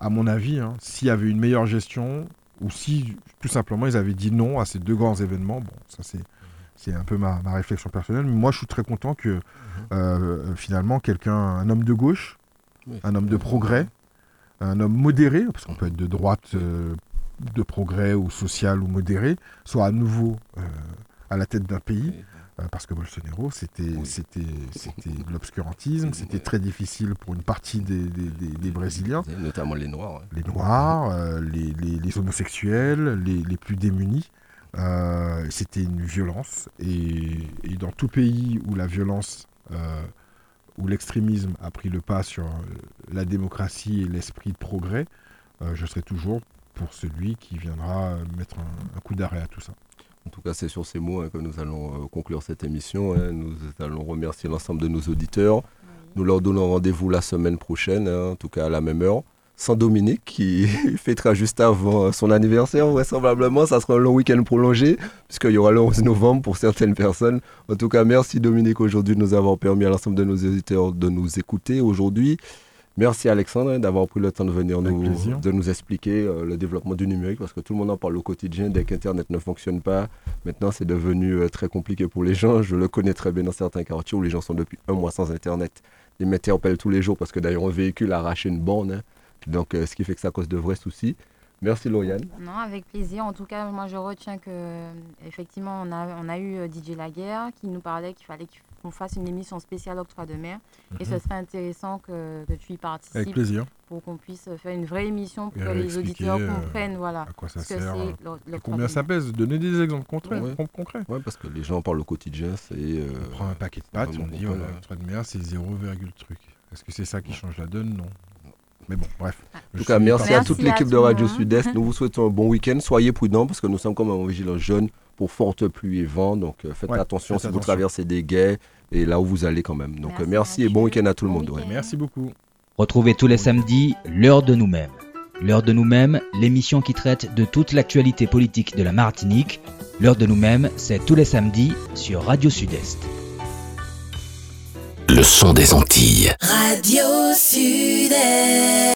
à mon avis, hein, s'il y avait une meilleure gestion ou si tout simplement ils avaient dit non à ces deux grands événements. Bon, ça c'est c'est un peu ma, réflexion personnelle. Mais moi, je suis très content que mhm. euh, finalement quelqu'un, un homme de gauche, un homme de progrès, un homme modéré, parce qu'on peut être de droite, euh, de progrès ou social ou modéré, soit à nouveau euh, à la tête d'un pays parce que Bolsonaro, c'était c'était l'obscurantisme, c'était très difficile pour une partie des, des, Brésiliens. Notamment les Noirs. Les Noirs, euh, les, les, homosexuels, les, plus démunis. Euh, c'était une violence. Et, et, dans tout pays où la violence, où l'extrémisme a pris le pas sur la démocratie et l'esprit de progrès, je serai toujours pour celui qui viendra mettre un coup d'arrêt à tout ça. En tout cas, c'est sur ces mots hein, que nous allons euh, conclure cette émission. Hein. Nous allons remercier l'ensemble de nos auditeurs. Nous leur donnons rendez-vous la semaine prochaine, hein, en tout cas à la même heure. Sans Dominique, qui fêtera juste avant son anniversaire, vraisemblablement, ça sera un long week-end prolongé, puisqu'il y aura le 11 novembre pour certaines personnes. En tout cas, merci Dominique aujourd'hui de nous avoir permis à l'ensemble de nos auditeurs de nous écouter aujourd'hui. Merci Alexandre d'avoir pris le temps de venir nous, de nous expliquer euh, le développement du numérique parce que tout le monde en parle au quotidien. Dès qu'Internet ne fonctionne pas, maintenant c'est devenu euh, très compliqué pour les gens. Je le connais très bien dans certains quartiers où les gens sont depuis un mois sans Internet. Ils m'interpellent tous les jours parce que d'ailleurs un véhicule a arraché une borne. Hein. Donc euh, ce qui fait que ça cause de vrais soucis. Merci Lauriane. Non, avec plaisir. En tout cas, moi je retiens que effectivement on a, on a eu DJ Laguerre qui nous parlait qu'il fallait qu'on fasse une émission spéciale octroi de mer. Et ce mhm. serait intéressant que, que, tu y participes. Avec plaisir. Pour qu'on puisse faire une vraie émission pour que les auditeurs euh, comprennent voilà, à quoi ça sert. Et combien ça pèse Donner des exemples concrets. concrets. Ouais, parce que les gens parlent au quotidien. C'est, euh, on prend un paquet de pâtes, on dit voilà, l'octroi de mer, c'est 0, truc. Est-ce que c'est ça qui change la donne? Non. Mais bon, bref. En tout cas, merci, à toute l'équipe de Radio Sud-Est. Nous vous souhaitons un bon week-end. Soyez prudents parce que nous sommes comme un vigilance jeune pour forte pluie et vent. Donc euh, faites attention si vous traversez des guets et là où vous allez quand même. Donc merci, et bon week-end à tout le monde. Merci beaucoup. Retrouvez tous les samedis l'heure de nous-mêmes. L'heure de nous-mêmes, l'émission qui traite de toute l'actualité politique de la Martinique. L'heure de nous-mêmes, c'est tous les samedis sur Radio Sud-Est. Le son des Antilles. Radio Sud-Est.